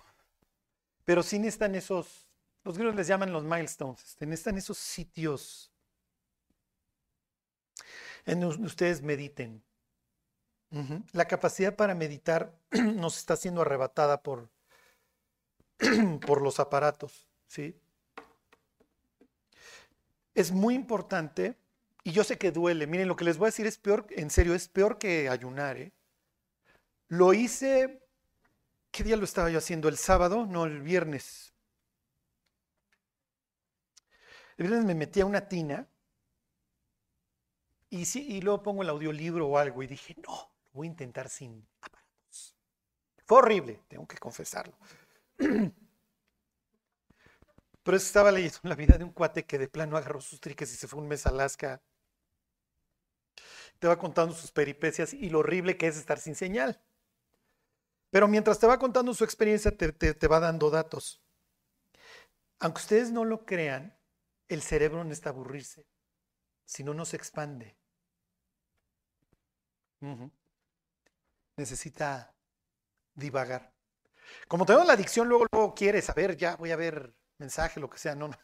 Pero sí necesitan esos, los griegos les llaman los milestones, este, necesitan esos sitios en donde ustedes mediten. La capacidad para meditar nos está siendo arrebatada por, por los aparatos, ¿sí? Es muy importante, y yo sé que duele, miren, lo que les voy a decir es peor, en serio, es peor que ayunar, ¿eh? Lo hice, ¿qué día lo estaba yo haciendo? ¿El sábado? No, el viernes. El viernes me metí a una tina y, sí, y luego pongo el audiolibro o algo y dije, no, lo voy a intentar sin. Fue horrible, tengo que confesarlo. Pero estaba leyendo la vida de un cuate que de plano agarró sus triques y se fue un mes a Alaska. Te va contando sus peripecias y lo horrible que es estar sin señal. Pero mientras te va contando su experiencia, te, te- va dando datos. Aunque ustedes no lo crean, el cerebro no está aburrirse, si no, se expande. Necesita divagar. Como tenemos la adicción, luego, luego quiere saber, ya voy a ver mensaje, lo que sea. No, no.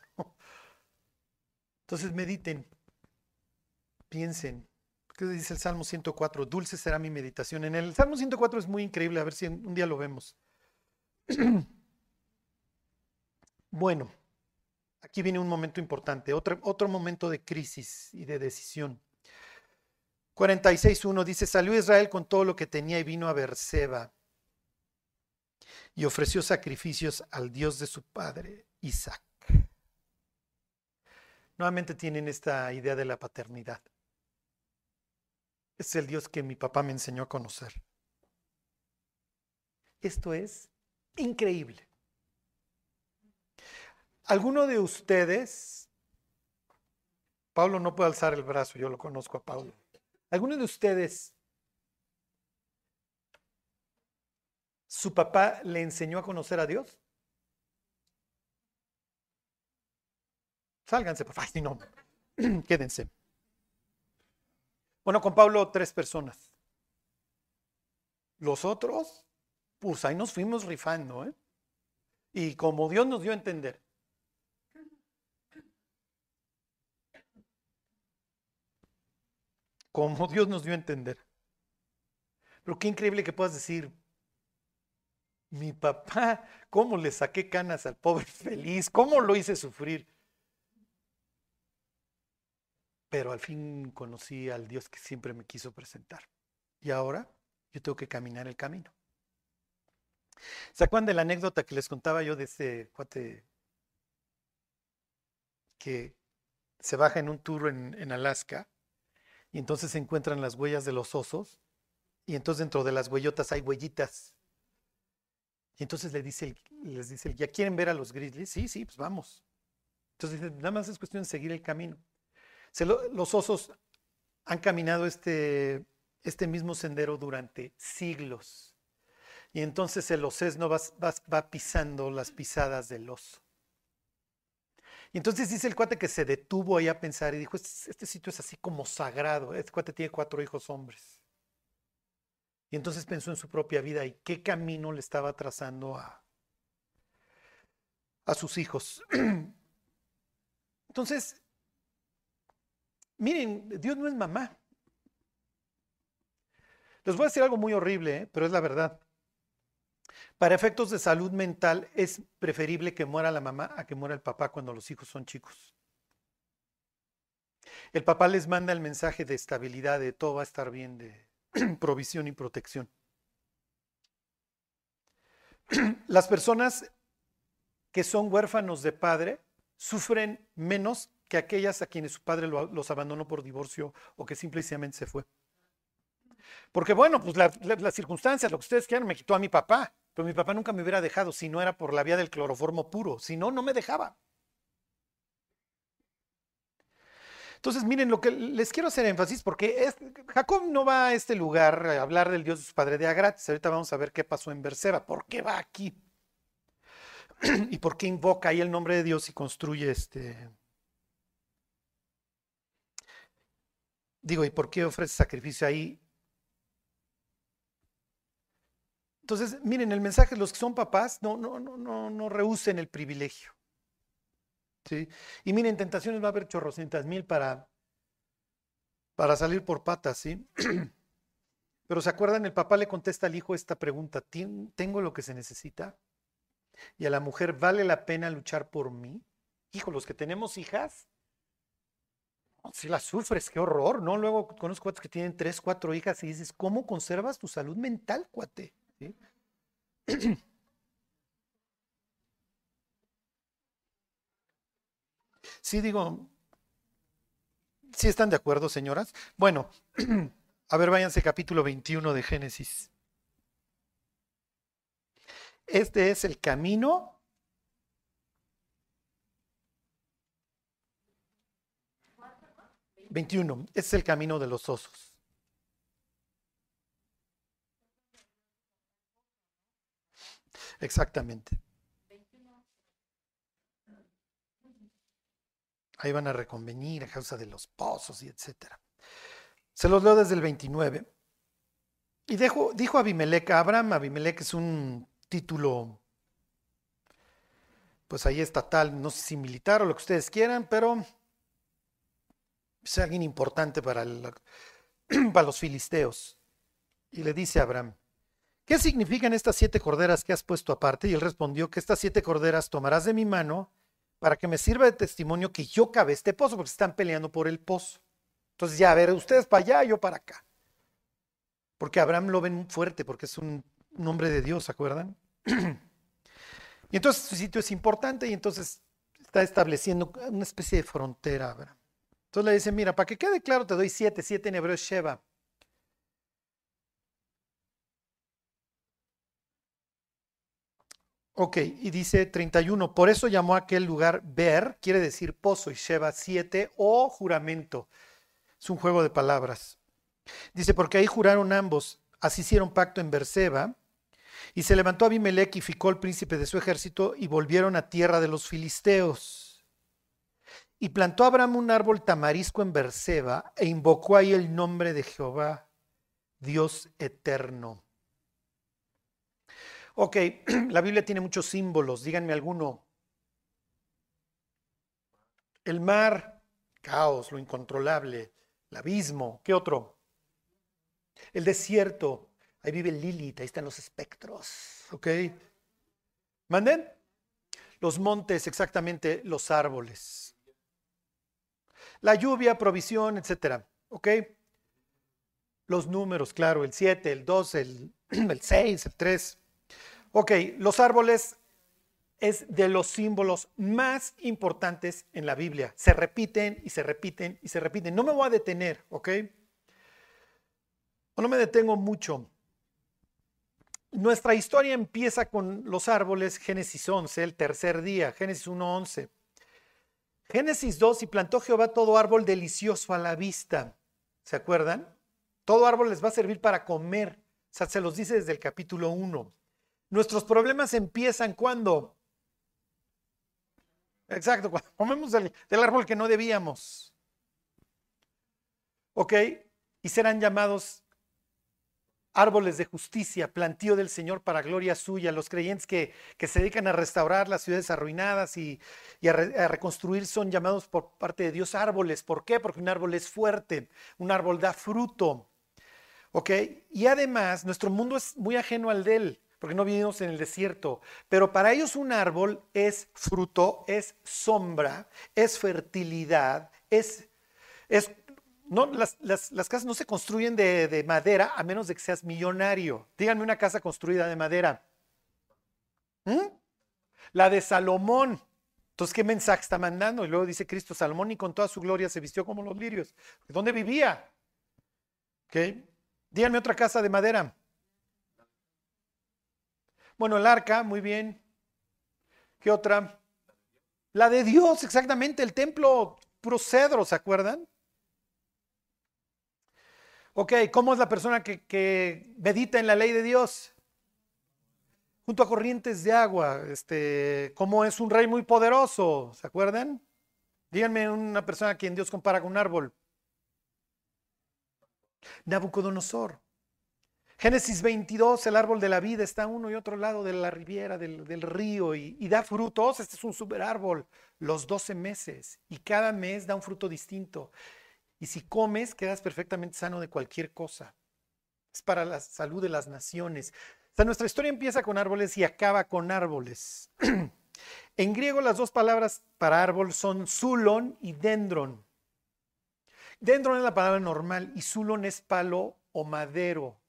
Entonces mediten, piensen. ¿Qué dice el Salmo 104? Dulce será mi meditación. En el Salmo 104 es muy increíble, a ver si un día lo vemos. Bueno, aquí viene un momento importante, otro, otro momento de crisis y de decisión. 46.1 dice, salió Israel con todo lo que tenía y vino a Berseba y ofreció sacrificios al Dios de su padre, Isaac. Nuevamente tienen esta idea de la paternidad. Es el Dios que mi papá me enseñó a conocer. Esto es increíble. ¿Alguno de ustedes, Pablo no puede alzar el brazo, yo lo conozco a Pablo. ¿Alguno de ustedes, su papá le enseñó a conocer a Dios? Sálganse, por favor. No, quédense. Bueno, con Pablo tres personas. Los otros, pues ahí nos fuimos rifando, ¿eh? Y como Dios nos dio a entender. Como Dios nos dio a entender. Pero qué increíble que puedas decir, mi papá, ¿cómo le saqué canas al pobre feliz? ¿Cómo lo hice sufrir? Pero al fin conocí al Dios que siempre me quiso presentar. Y ahora yo tengo que caminar el camino. ¿Se acuerdan de la anécdota que les contaba yo de ese cuate que se baja en un tour en, Alaska y entonces se encuentran las huellas de los osos y entonces dentro de las huellotas hay huellitas? Y entonces le dice les dice el guía, ¿quieren ver a los grizzlies? Sí, sí, pues vamos. Entonces nada más es cuestión de seguir el camino. Los osos han caminado este, este mismo sendero durante siglos. Y entonces el osesno va, va- va pisando las pisadas del oso. Y entonces dice el cuate que se detuvo ahí a pensar y dijo, este, este sitio es así como sagrado. Este cuate tiene cuatro hijos hombres. Y entonces pensó en su propia vida y qué camino le estaba trazando a, a sus hijos. Entonces, miren, Dios no es mamá. Les voy a decir algo muy horrible, ¿eh? pero es la verdad. Para efectos de salud mental es preferible que muera la mamá a que muera el papá cuando los hijos son chicos. El papá les manda el mensaje de estabilidad, de todo va a estar bien, de provisión y protección. Las personas que son huérfanos de padre sufren menos que aquellas a quienes su padre los abandonó por divorcio o que simplemente se fue. Porque bueno, pues las circunstancias, lo que ustedes quieran, me quitó a mi papá, pero mi papá nunca me hubiera dejado si no era por la vía del cloroformo puro, si no, no me dejaba. Entonces, miren, lo que les quiero hacer énfasis, porque Jacob no va a este lugar a hablar del Dios de su padre de gratis. Ahorita vamos a ver qué pasó en Berseba. ¿Por qué va aquí? ¿Y por qué invoca ahí el nombre de Dios y construye este... Digo, ¿y por qué ofrece sacrificio ahí? Entonces, miren, el mensaje, los que son papás, no, no, no, no, no rehúsen el privilegio. ¿sí? Y miren, tentaciones va a haber chorrocientas mil para, para salir por patas, ¿sí? Pero ¿se acuerdan? El papá le contesta al hijo esta pregunta, ¿tengo lo que se necesita? Y a la mujer, ¿vale la pena luchar por mí? Hijo, los que tenemos hijas, si las sufres, qué horror, ¿no? Luego conozco cuates que tienen tres, cuatro hijas y dices, ¿cómo conservas tu salud mental, cuate? ¿Sí? Sí, digo, ¿sí están de acuerdo, señoras? Bueno, a ver, váyanse capítulo 21 de Génesis. Este es el camino. Veintiuno, este es el camino de los osos. Exactamente. Ahí van a reconvenir a causa de los pozos y etcétera. Se los leo desde el 29. Y dijo Abimelech a Abraham, Abimelech es un título, pues ahí estatal, no sé si militar o lo que ustedes quieran, pero es alguien importante para, los filisteos. Y le dice a Abraham, ¿qué significan estas siete corderas que has puesto aparte? Y él respondió que estas siete corderas tomarás de mi mano para que me sirva de testimonio que yo cabe este pozo, porque están peleando por el pozo. Entonces, ya, a ver, ustedes para allá, yo para acá. Porque Abraham lo ven fuerte, porque es un, hombre de Dios, ¿se acuerdan? y entonces su sitio es importante y entonces está estableciendo una especie de frontera, Abraham. Entonces le dice, mira, para que quede claro, te doy siete, siete en hebreo es Sheba. Ok, y dice 31, por eso llamó a aquel lugar Ber, quiere decir pozo, y Sheba 7, o juramento. Es un juego de palabras. Dice, porque ahí juraron ambos, así hicieron pacto en Berseba, y se levantó Abimelech y ficó el príncipe de su ejército, y volvieron a tierra de los filisteos. Y plantó Abraham un árbol tamarisco en Berseba, e invocó ahí el nombre de Jehová, Dios eterno. Ok, la Biblia tiene muchos símbolos, díganme alguno. El mar, caos, lo incontrolable, el abismo, ¿qué otro? El desierto, ahí vive Lilith, ahí están los espectros, ¿ok? ¿Manden? Los montes, exactamente, los árboles. La lluvia, provisión, etcétera, ¿ok? Los números, claro, el 7, el 2, el, el 6, el 3. Ok, los árboles es de los símbolos más importantes en la Biblia. Se repiten y se repiten y se repiten. No me voy a detener, ¿ok? No me detengo mucho. Nuestra historia empieza con los árboles, Génesis 11, el tercer día, Génesis 1.11. Génesis 2, y plantó Jehová todo árbol delicioso a la vista. ¿Se acuerdan? Todo árbol les va a servir para comer. O sea, se los dice desde el capítulo 1. Nuestros problemas empiezan cuando. Exacto, cuando comemos del, árbol que no debíamos. ¿Ok? Y serán llamados árboles de justicia, plantío del Señor para gloria suya, los creyentes que, que se dedican a restaurar las ciudades arruinadas y, y a, re- a reconstruir son llamados por parte de Dios árboles. ¿Por qué? Porque un árbol es fuerte, un árbol da fruto. ¿Ok? Y además, nuestro mundo es muy ajeno al de él, porque no vivimos en el desierto. Pero para ellos un árbol es fruto, es sombra, es fertilidad, es... es no, las, las- las casas no se construyen de, de madera a menos de que seas millonario. Díganme una casa construida de madera. ¿Mm? La de Salomón. Entonces, ¿qué mensaje está mandando? Y luego dice Cristo, Salomón y con toda su gloria se vistió como los lirios. ¿Dónde vivía? ¿Ok? Díganme otra casa de madera. Bueno, el arca, muy bien. ¿Qué otra? La de Dios, exactamente, el templo puro cedro, ¿se acuerdan? Ok, ¿cómo es la persona que, medita en la ley de Dios? Junto a corrientes de agua, este, ¿cómo es un rey muy poderoso? ¿Se acuerdan? Díganme una persona a quien Dios compara con un árbol. Nabucodonosor. Génesis 22, el árbol de la vida está a uno y otro lado de la riviera, del, río, y, da frutos. Este es un super árbol, los 12 meses, y cada mes da un fruto distinto. Y si comes, quedas perfectamente sano de cualquier cosa. Es para la salud de las naciones. O sea, nuestra historia empieza con árboles y acaba con árboles. en griego las dos palabras para árbol son zulon y dendron. Dendron es la palabra normal y zulon es palo o madero.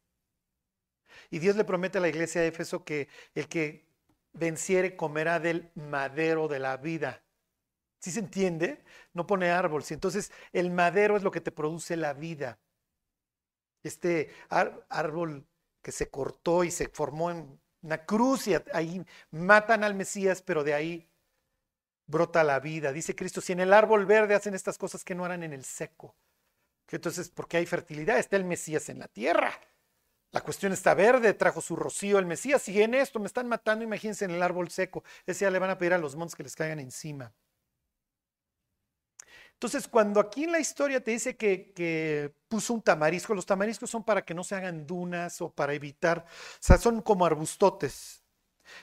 Y Dios le promete a la iglesia de Éfeso que el que venciere comerá del madero de la vida. ¿Sí se entiende? No pone árbol. ¿sí? Entonces, el madero es lo que te produce la vida. Este árbol que se cortó y se formó en una cruz y ahí matan al Mesías, pero de ahí brota la vida. Dice Cristo, si en el árbol verde hacen estas cosas que no harán en el seco. Entonces, porque hay fertilidad, está el Mesías en la tierra. La cuestión está verde, trajo su rocío el Mesías. Si en esto me están matando, imagínense en el árbol seco. Ese ya le van a pedir a los montes que les caigan encima. Entonces, cuando aquí en la historia te dice que, puso un tamarisco, los tamariscos son para que no se hagan dunas o para evitar, o sea, son como arbustotes.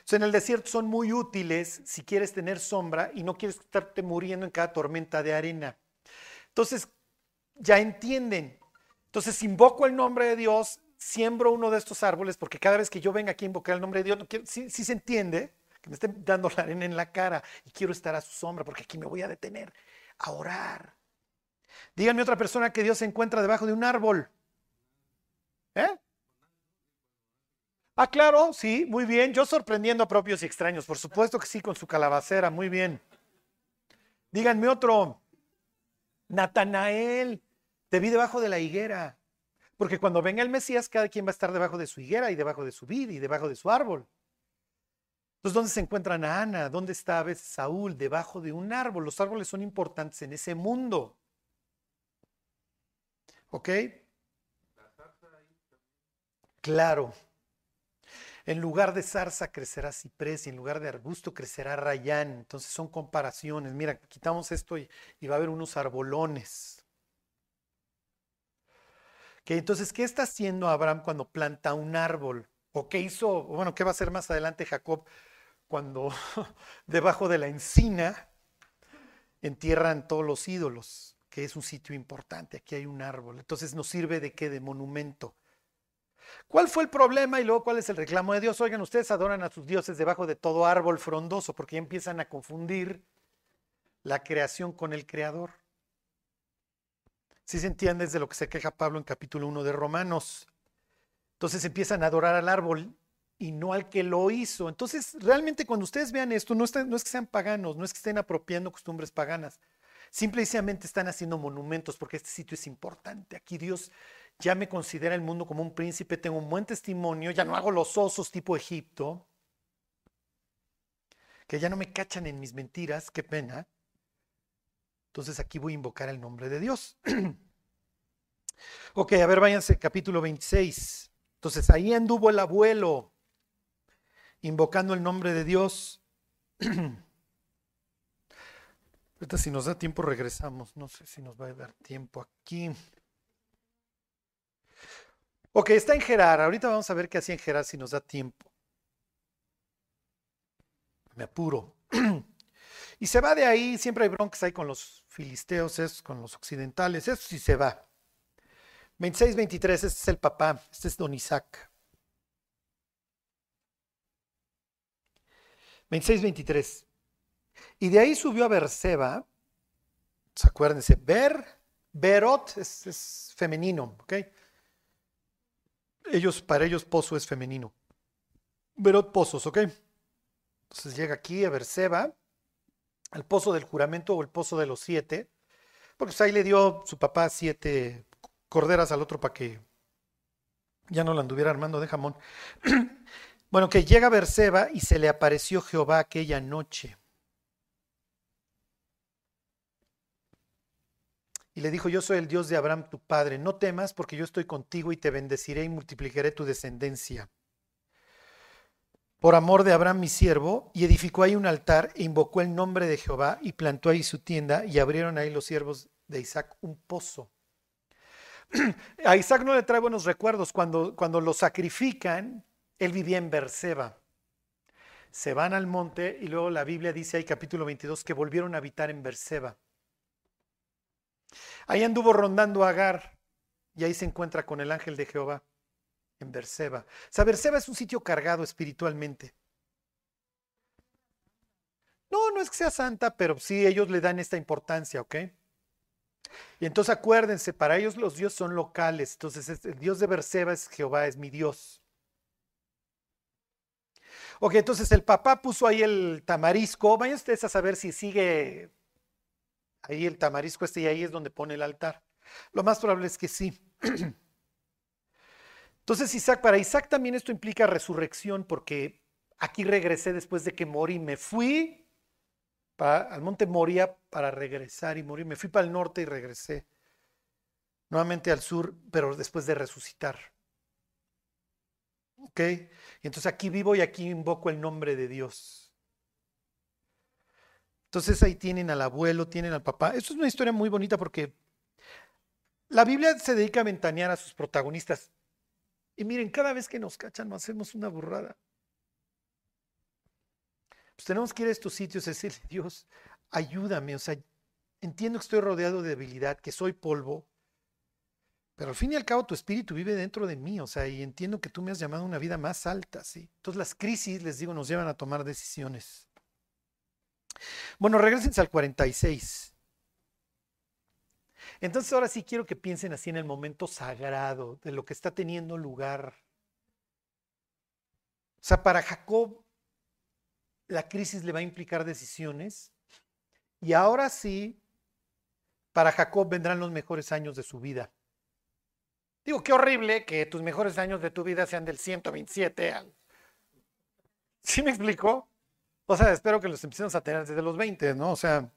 Sea, en el desierto son muy útiles si quieres tener sombra y no quieres estarte muriendo en cada tormenta de arena. Entonces, ya entienden. Entonces, invoco el nombre de Dios, siembro uno de estos árboles, porque cada vez que yo venga aquí a invocar el nombre de Dios, no sí se entiende que me estén dando la arena en la cara y quiero estar a su sombra, porque aquí me voy a detener a orar. Díganme otra persona que Dios se encuentra debajo de un árbol. ¿Eh? Ah, claro, sí, muy bien. Yo sorprendiendo a propios y extraños, por supuesto que sí, con su calabacera, muy bien. Díganme otro. Natanael, te vi debajo de la higuera. Porque cuando venga el Mesías, cada quien va a estar debajo de su higuera y debajo de su vid y debajo de su árbol. Entonces, ¿dónde se encuentran a Ana? ¿Dónde está a Saúl? Debajo de un árbol. Los árboles son importantes en ese mundo. ¿Ok? Claro. En lugar de zarza crecerá ciprés y en lugar de arbusto crecerá rayán. Entonces son comparaciones. Mira, quitamos esto y, y va a haber unos arbolones. Ok, entonces, ¿qué está haciendo Abraham cuando planta un árbol? ¿O qué hizo? Bueno, ¿qué va a hacer más adelante Jacob cuando debajo de la encina entierran todos los ídolos? Que es un sitio importante. Aquí hay un árbol. Entonces, ¿nos sirve de qué? De monumento. ¿Cuál fue el problema y luego cuál es el reclamo de Dios? Oigan, ustedes adoran a sus dioses debajo de todo árbol frondoso porque ya empiezan a confundir la creación con el creador. Si se entiende de lo que se queja Pablo en capítulo 1 de Romanos. Entonces empiezan a adorar al árbol y no al que lo hizo. Entonces, realmente cuando ustedes vean esto, no, es que sean paganos, no es que estén apropiando costumbres paganas. Simple y sencillamente están haciendo monumentos porque este sitio es importante. Aquí Dios ya me considera el mundo como un príncipe, tengo un buen testimonio, ya no hago los osos tipo Egipto, que ya no me cachan en mis mentiras, qué pena. Entonces aquí voy a invocar el nombre de Dios. ok, a ver, váyanse, capítulo 26. Entonces ahí anduvo el abuelo, invocando el nombre de Dios. Ahorita si nos da tiempo regresamos, no sé si nos va a dar tiempo aquí. Ok, está en Gerar. Ahorita vamos a ver qué hacía en Gerar si nos da tiempo. Me apuro. y se va de ahí. Siempre hay broncas ahí con los filisteos, con los occidentales. Eso sí se va. 26, 23, este es el papá. Este es don Isaac. 26, 23. Y de ahí subió a Berseba. ¿Se acuérdense? Ber, Berot es, es femenino, ¿ok? Ellos, para ellos, pozo es femenino. Berot pozos, ¿ok? Entonces llega aquí a Berseba, al pozo del juramento o el pozo de los siete, porque pues ahí le dio su papá siete corderas al otro para que ya no la anduviera armando de jamón. bueno, que llega a Berseba y se le apareció Jehová aquella noche. Y le dijo, yo soy el Dios de Abraham tu padre, no temas porque yo estoy contigo y te bendeciré y multiplicaré tu descendencia. Por amor de Abraham mi siervo, y edificó ahí un altar e invocó el nombre de Jehová y plantó ahí su tienda y abrieron ahí los siervos de Isaac un pozo. A Isaac no le trae buenos recuerdos. Cuando, cuando lo sacrifican, él vivía en Berseba. Se van al monte y luego la Biblia dice ahí capítulo 22 que volvieron a habitar en Berseba. Ahí anduvo rondando Agar y ahí se encuentra con el ángel de Jehová en Berseba. O sea, Berseba es un sitio cargado espiritualmente. No, no es que sea santa, pero sí ellos le dan esta importancia, ¿ok? Y entonces acuérdense, para ellos los dioses son locales. Entonces el Dios de Berseba es Jehová, es mi Dios. Ok, entonces el papá puso ahí el tamarisco. Vayan ustedes a saber si sigue ahí el tamarisco este y ahí es donde pone el altar. Lo más probable es que sí. Entonces Isaac, para Isaac también esto implica resurrección porque aquí regresé después de que morí. Me fui al monte Moría para regresar y morir. Me fui para el norte y regresé. Nuevamente al sur, pero después de resucitar. ¿Ok? Y entonces aquí vivo y aquí invoco el nombre de Dios. Entonces ahí tienen al abuelo, tienen al papá. Esto es una historia muy bonita porque la Biblia se dedica a ventanear a sus protagonistas. Y miren, cada vez que nos cachan, nos hacemos una burrada. Pues tenemos que ir a estos sitios y decirle, Dios, ayúdame. O sea, entiendo que estoy rodeado de debilidad, que soy polvo, pero al fin y al cabo tu espíritu vive dentro de mí, o sea, y entiendo que tú me has llamado a una vida más alta, ¿sí? Entonces las crisis, les digo, nos llevan a tomar decisiones. Bueno, regresen al 46. Entonces ahora sí quiero que piensen así en el momento sagrado de lo que está teniendo lugar. O sea, para Jacob la crisis le va a implicar decisiones y ahora sí, para Jacob vendrán los mejores años de su vida. Digo, qué horrible que tus mejores años de tu vida sean del 127 al... ¿Sí me explicó? O sea, espero que los empecemos a tener desde los 20, ¿no? O sea...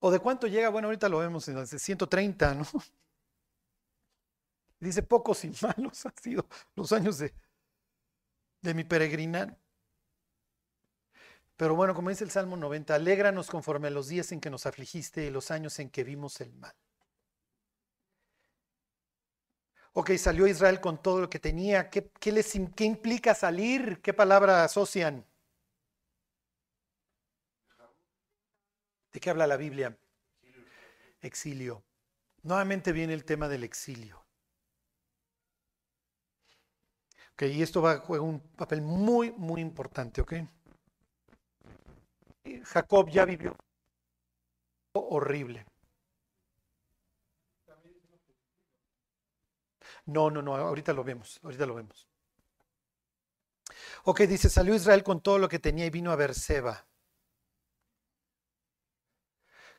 ¿O de cuánto llega? Bueno, ahorita lo vemos en 130, ¿no? Dice, pocos y malos han sido los años de, de mi peregrinar. Pero bueno, como dice el Salmo 90, alégranos conforme a los días en que nos afligiste y los años en que vimos el mal. Ok, salió Israel con todo lo que tenía. ¿Qué, les, ¿Qué implica salir? ¿Qué palabra asocian? ¿De qué habla la Biblia? Exilio. Nuevamente viene el tema del exilio. Ok, y esto va a jugar un papel muy, muy importante, ¿ok? Jacob ya vivió horrible. No, no, no, ahorita lo vemos, ahorita lo vemos. Ok, dice, salió Israel con todo lo que tenía y vino a Berseba.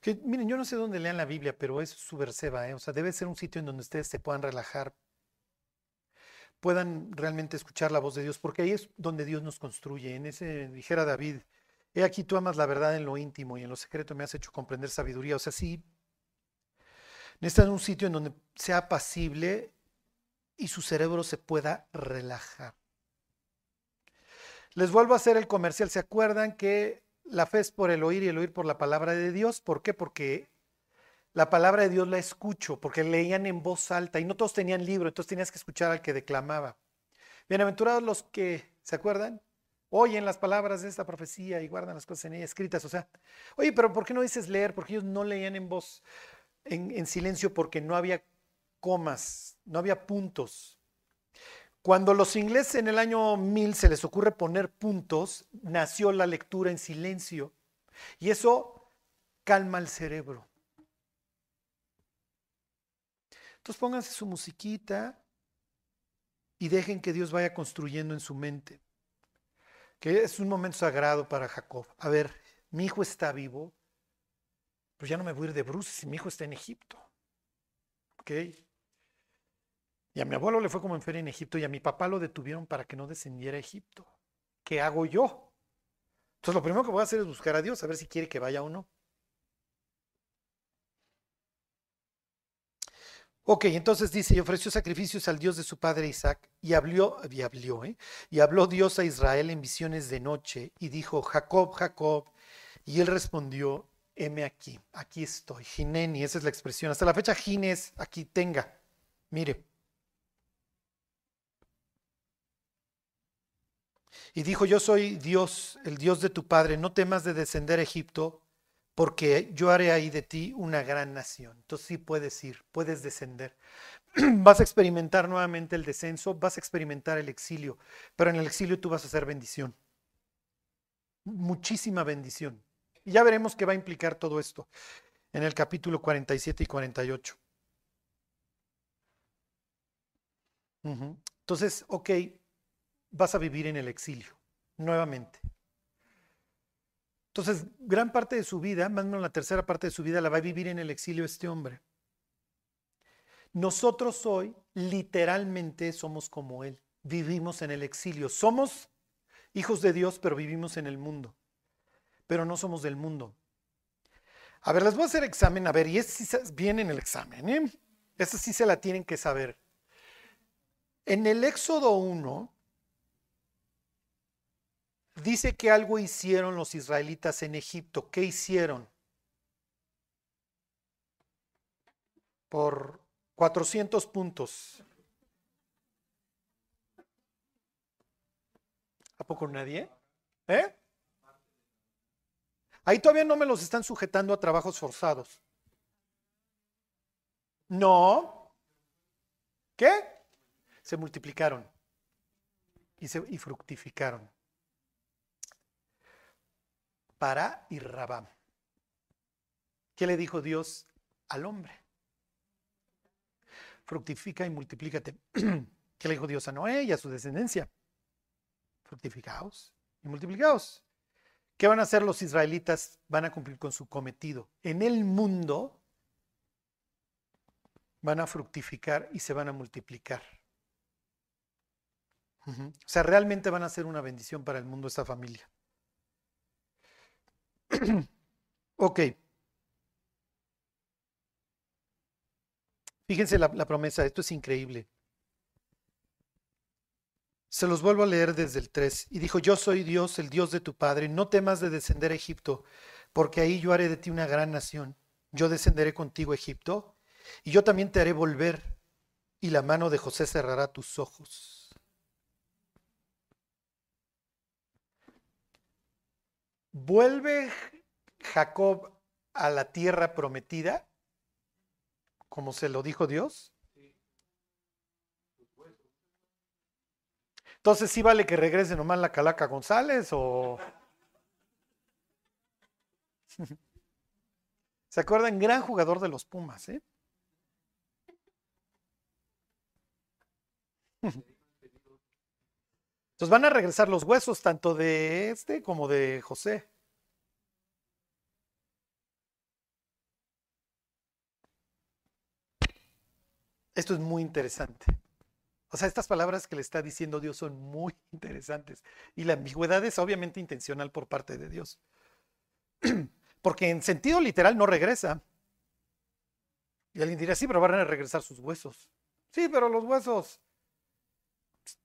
Que, miren, yo no sé dónde lean la Biblia, pero es su Berseba, ¿eh? o sea, debe ser un sitio en donde ustedes se puedan relajar, puedan realmente escuchar la voz de Dios, porque ahí es donde Dios nos construye. En ese, dijera David, he aquí tú amas la verdad en lo íntimo y en lo secreto me has hecho comprender sabiduría. O sea, sí, necesitan un sitio en donde sea apacible y su cerebro se pueda relajar. Les vuelvo a hacer el comercial. ¿Se acuerdan que la fe es por el oír y el oír por la palabra de Dios? ¿Por qué? Porque la palabra de Dios la escucho, porque leían en voz alta y no todos tenían libro, entonces tenías que escuchar al que declamaba. Bienaventurados los que, ¿se acuerdan? Oyen las palabras de esta profecía y guardan las cosas en ella escritas. O sea, oye, pero ¿por qué no dices leer? Porque ellos no leían en voz, en, en silencio, porque no había comas, no había puntos. Cuando los ingleses en el año 1000 se les ocurre poner puntos, nació la lectura en silencio. Y eso calma el cerebro. Entonces pónganse su musiquita y dejen que Dios vaya construyendo en su mente. Que es un momento sagrado para Jacob. A ver, mi hijo está vivo, pero ya no me voy a ir de bruces mi hijo está en Egipto. ¿Ok? Y a mi abuelo le fue como en feria en Egipto y a mi papá lo detuvieron para que no descendiera a Egipto. ¿Qué hago yo? Entonces lo primero que voy a hacer es buscar a Dios, a ver si quiere que vaya o no. Ok, entonces dice, y ofreció sacrificios al Dios de su padre Isaac, y habló, y habló, ¿eh? y habló Dios a Israel en visiones de noche, y dijo, Jacob, Jacob, y él respondió, heme aquí, aquí estoy, Gineni, esa es la expresión, hasta la fecha Gines, aquí tenga, mire. Y dijo, yo soy Dios, el Dios de tu padre, no temas de descender a Egipto, porque yo haré ahí de ti una gran nación. Entonces sí puedes ir, puedes descender. Vas a experimentar nuevamente el descenso, vas a experimentar el exilio, pero en el exilio tú vas a hacer bendición. Muchísima bendición. Y ya veremos qué va a implicar todo esto en el capítulo 47 y 48. Entonces, ok, vas a vivir en el exilio, nuevamente. Entonces, gran parte de su vida, más o menos la tercera parte de su vida, la va a vivir en el exilio este hombre. Nosotros hoy literalmente somos como Él, vivimos en el exilio. Somos hijos de Dios, pero vivimos en el mundo, pero no somos del mundo. A ver, les voy a hacer examen, a ver, y es sí viene en el examen, ¿eh? Esa sí se la tienen que saber. En el Éxodo 1, dice que algo hicieron los israelitas en Egipto. ¿Qué hicieron? Por 400 puntos. ¿A poco nadie? ¿Eh? Ahí todavía no me los están sujetando a trabajos forzados. No. ¿Qué? Se multiplicaron y, se, y fructificaron. Para y Rabam. ¿Qué le dijo Dios al hombre? Fructifica y multiplícate. ¿Qué le dijo Dios a Noé y a su descendencia? Fructificaos y multiplicaos. ¿Qué van a hacer los israelitas? Van a cumplir con su cometido. En el mundo van a fructificar y se van a multiplicar. O sea, realmente van a ser una bendición para el mundo esta familia. ok. Fíjense la, promesa, esto es increíble. Se los vuelvo a leer desde el 3. Y dijo, yo soy Dios, el Dios de tu Padre, no temas de descender a Egipto, porque ahí yo haré de ti una gran nación. Yo descenderé contigo a Egipto, y yo también te haré volver, y la mano de José cerrará tus ojos. ¿Vuelve Jacob a la tierra prometida? Como se lo dijo Dios. Entonces, ¿sí vale que regrese nomás la Calaca González o...? ¿Se acuerdan? Gran jugador de los Pumas, ¿eh? Entonces van a regresar los huesos tanto de este como de José. Esto es muy interesante. O sea, estas palabras que le está diciendo Dios son muy interesantes. Y la ambigüedad es obviamente intencional por parte de Dios. Porque en sentido literal no regresa. Y alguien dirá, sí, pero van a regresar sus huesos. Sí, pero los huesos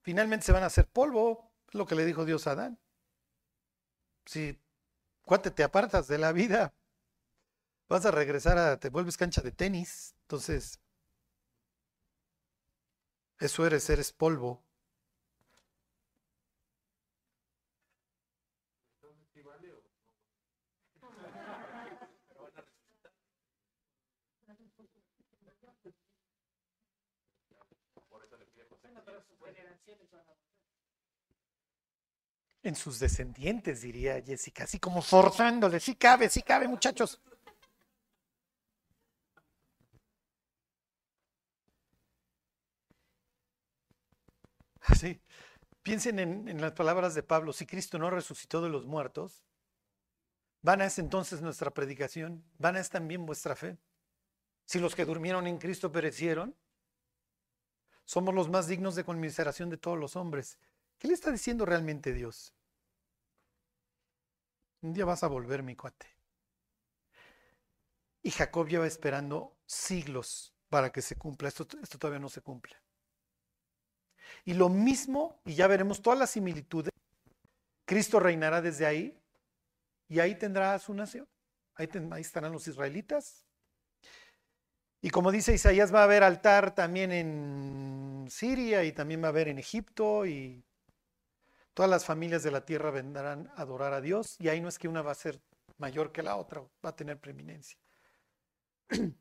finalmente se van a hacer polvo, es lo que le dijo Dios a Adán. Si, cuate, te apartas de la vida, Vas a regresar a, te vuelves cancha de tenis. Entonces, eso eres, eres polvo. En sus descendientes, diría Jessica, así como forzándole. Sí cabe, sí cabe, muchachos. Sí. Piensen en, en las palabras de Pablo. Si Cristo no resucitó de los muertos, ¿vana es entonces nuestra predicación? ¿Vana es también vuestra fe? Si los que durmieron en Cristo perecieron, somos los más dignos de conmiseración de todos los hombres. ¿Qué le está diciendo realmente Dios? Un día vas a volver, mi cuate. Y Jacob lleva esperando siglos para que se cumpla. Esto, todavía no se cumple. Y lo mismo, y ya veremos todas las similitudes, Cristo reinará desde ahí y ahí tendrá su nación. Ahí, ten- ahí estarán los israelitas. Y como dice Isaías, va a haber altar también en Siria y también va a haber en Egipto y todas las familias de la tierra vendrán a adorar a Dios y ahí no es que una va a ser mayor que la otra, va a tener preeminencia.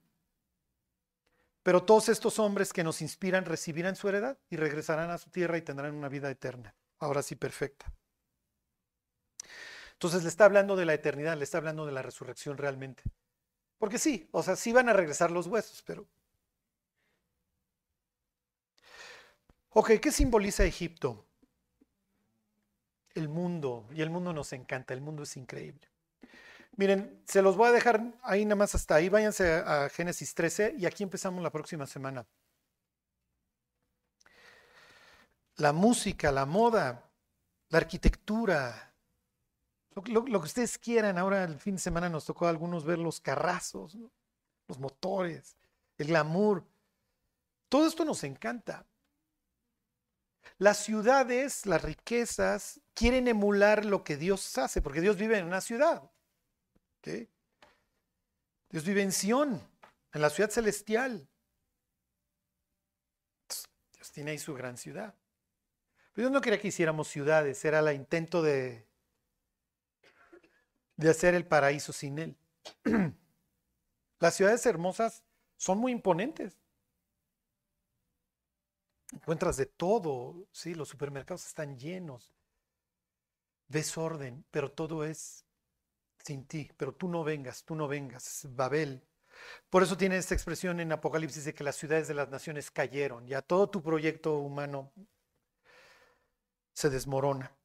Pero todos estos hombres que nos inspiran recibirán su heredad y regresarán a su tierra y tendrán una vida eterna, ahora sí perfecta. Entonces le está hablando de la eternidad, le está hablando de la resurrección realmente. Porque sí, o sea, sí van a regresar los huesos, pero... Ok, ¿qué simboliza Egipto? El mundo, y el mundo nos encanta, el mundo es increíble. Miren, se los voy a dejar ahí nada más hasta ahí, váyanse a, a Génesis 13 y aquí empezamos la próxima semana. La música, la moda, la arquitectura, lo, que ustedes quieran. Ahora el fin de semana nos tocó a algunos ver los carrazos, los motores, el glamour. Todo esto nos encanta. Las ciudades, las riquezas, quieren emular lo que Dios hace, porque Dios vive en una ciudad. Dios vive en Sión, en la ciudad celestial. Dios tiene ahí su gran ciudad. Pero Dios no quería que hiciéramos ciudades, era el intento de, de hacer el paraíso sin Él. Las ciudades hermosas son muy imponentes. Encuentras de todo, sí, los supermercados están llenos. Ves orden, pero todo es sin ti, pero tú no vengas, tú no vengas, Babel. Por eso tiene esta expresión en Apocalipsis de que las ciudades de las naciones cayeron, ya todo tu proyecto humano se desmorona.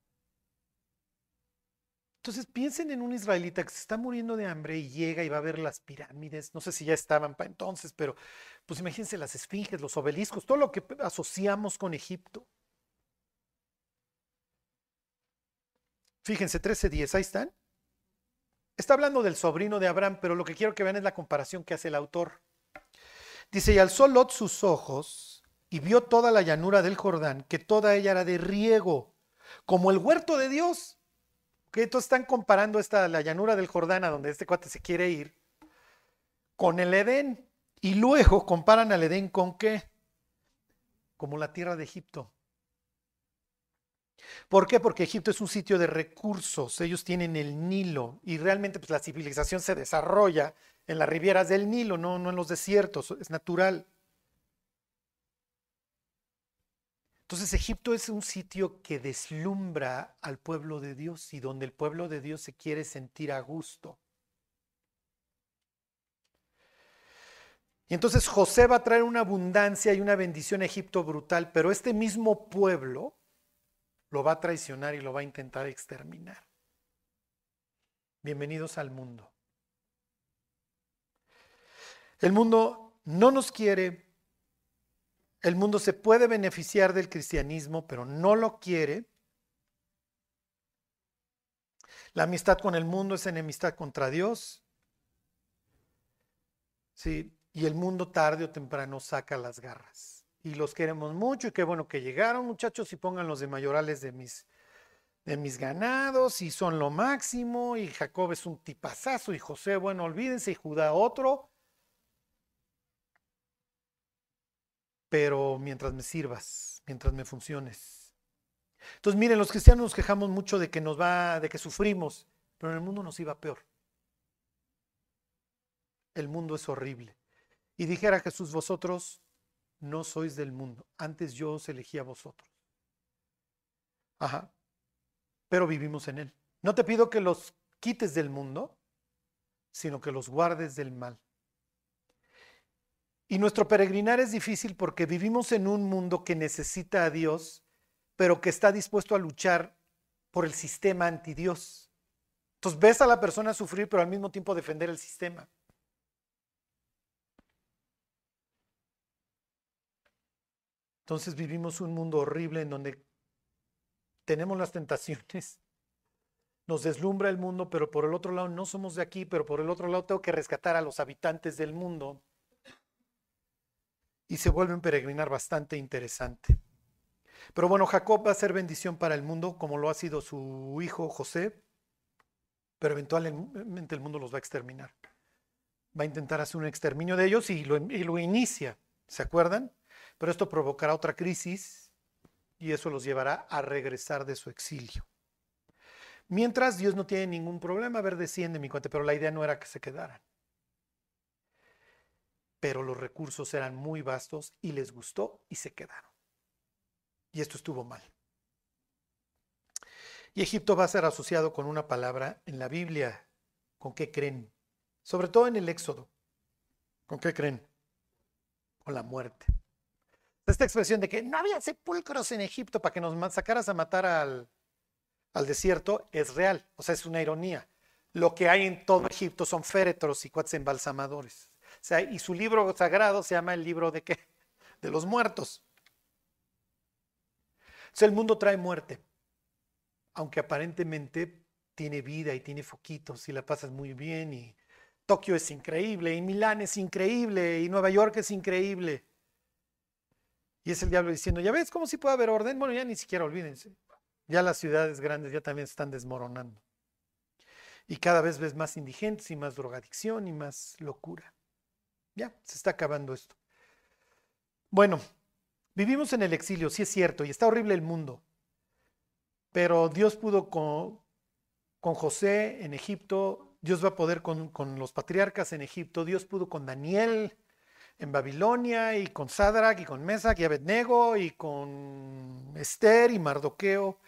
Entonces piensen en un israelita que se está muriendo de hambre y llega y va a ver las pirámides, no sé si ya estaban para entonces, pero pues imagínense las esfinges, los obeliscos, todo lo que asociamos con Egipto. Fíjense, 13.10, ahí están. Está hablando del sobrino de Abraham, pero lo que quiero que vean es la comparación que hace el autor. Dice, y alzó Lot sus ojos y vio toda la llanura del Jordán, que toda ella era de riego, como el huerto de Dios. Que entonces están comparando esta, la llanura del Jordán, a donde este cuate se quiere ir, con el Edén. Y luego comparan al Edén con qué? Como la tierra de Egipto. ¿Por qué? Porque Egipto es un sitio de recursos, ellos tienen el Nilo y realmente pues, la civilización se desarrolla en las ribieras del Nilo, no, no en los desiertos, es natural. Entonces Egipto es un sitio que deslumbra al pueblo de Dios y donde el pueblo de Dios se quiere sentir a gusto. Y entonces José va a traer una abundancia y una bendición a Egipto brutal, pero este mismo pueblo lo va a traicionar y lo va a intentar exterminar. Bienvenidos al mundo. El mundo no nos quiere, el mundo se puede beneficiar del cristianismo, pero no lo quiere. La amistad con el mundo es enemistad contra Dios. Sí, y el mundo tarde o temprano saca las garras. Y los queremos mucho y qué bueno que llegaron muchachos y pongan los de mayorales de mis de mis ganados y son lo máximo y Jacob es un tipazazo y José, bueno, olvídense y Judá otro. Pero mientras me sirvas, mientras me funciones. Entonces, miren, los cristianos nos quejamos mucho de que nos va, de que sufrimos, pero en el mundo nos iba peor. El mundo es horrible. Y dijera Jesús, vosotros no sois del mundo, antes yo os elegí a vosotros. Ajá. Pero vivimos en él. No te pido que los quites del mundo, sino que los guardes del mal. Y nuestro peregrinar es difícil porque vivimos en un mundo que necesita a Dios, pero que está dispuesto a luchar por el sistema anti Dios. Entonces ves a la persona sufrir, pero al mismo tiempo defender el sistema. Entonces vivimos un mundo horrible en donde tenemos las tentaciones, nos deslumbra el mundo, pero por el otro lado no somos de aquí, pero por el otro lado tengo que rescatar a los habitantes del mundo. Y se vuelve un peregrinar bastante interesante. Pero bueno, Jacob va a ser bendición para el mundo, como lo ha sido su hijo José, pero eventualmente el mundo los va a exterminar. Va a intentar hacer un exterminio de ellos y lo, inicia, ¿se acuerdan? Pero esto provocará otra crisis y eso los llevará a regresar de su exilio. Mientras Dios no tiene ningún problema, a ver, desciende mi cuenta, pero la idea no era que se quedaran. Pero los recursos eran muy vastos y les gustó y se quedaron. Y esto estuvo mal. Y Egipto va a ser asociado con una palabra en la Biblia. ¿Con qué creen? Sobre todo en el Éxodo. ¿Con qué creen? Con la muerte. Esta expresión de que no había sepulcros en Egipto para que nos sacaras a matar al, al desierto es real, o sea, es una ironía. Lo que hay en todo Egipto son féretros y cuates embalsamadores. Y su libro sagrado se llama el libro de qué? De los muertos. El mundo trae muerte, aunque aparentemente tiene vida y tiene foquitos y la pasas muy bien y Tokio es increíble y Milán es increíble y Nueva York es increíble. Y es el diablo diciendo, ya ves cómo si puede haber orden. Bueno, ya ni siquiera olvídense. Ya las ciudades grandes ya también están desmoronando. Y cada vez ves más indigentes y más drogadicción y más locura. Ya, se está acabando esto. Bueno, vivimos en el exilio, sí es cierto, y está horrible el mundo. Pero Dios pudo con, José en Egipto, Dios va a poder con, los patriarcas en Egipto, Dios pudo con Daniel en Babilonia y con Sadrach y con Mesac y Abednego y con Esther y Mardoqueo,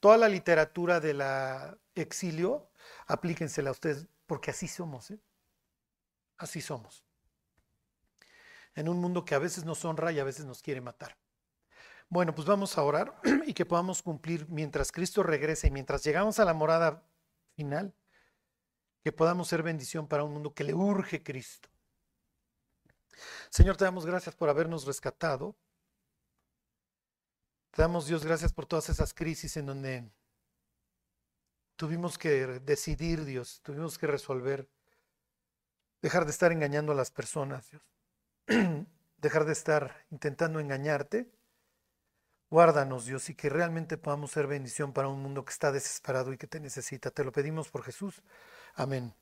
toda la literatura de la exilio, aplíquensela a ustedes, porque así somos, ¿eh? así somos. En un mundo que a veces nos honra y a veces nos quiere matar. Bueno, pues vamos a orar y que podamos cumplir mientras Cristo regrese y mientras llegamos a la morada final, que podamos ser bendición para un mundo que le urge Cristo Señor, te damos gracias por habernos rescatado. Te damos, Dios, gracias por todas esas crisis en donde tuvimos que decidir, Dios, tuvimos que resolver, dejar de estar engañando a las personas, Dios, dejar de estar intentando engañarte. Guárdanos, Dios, y que realmente podamos ser bendición para un mundo que está desesperado y que te necesita. Te lo pedimos por Jesús. Amén.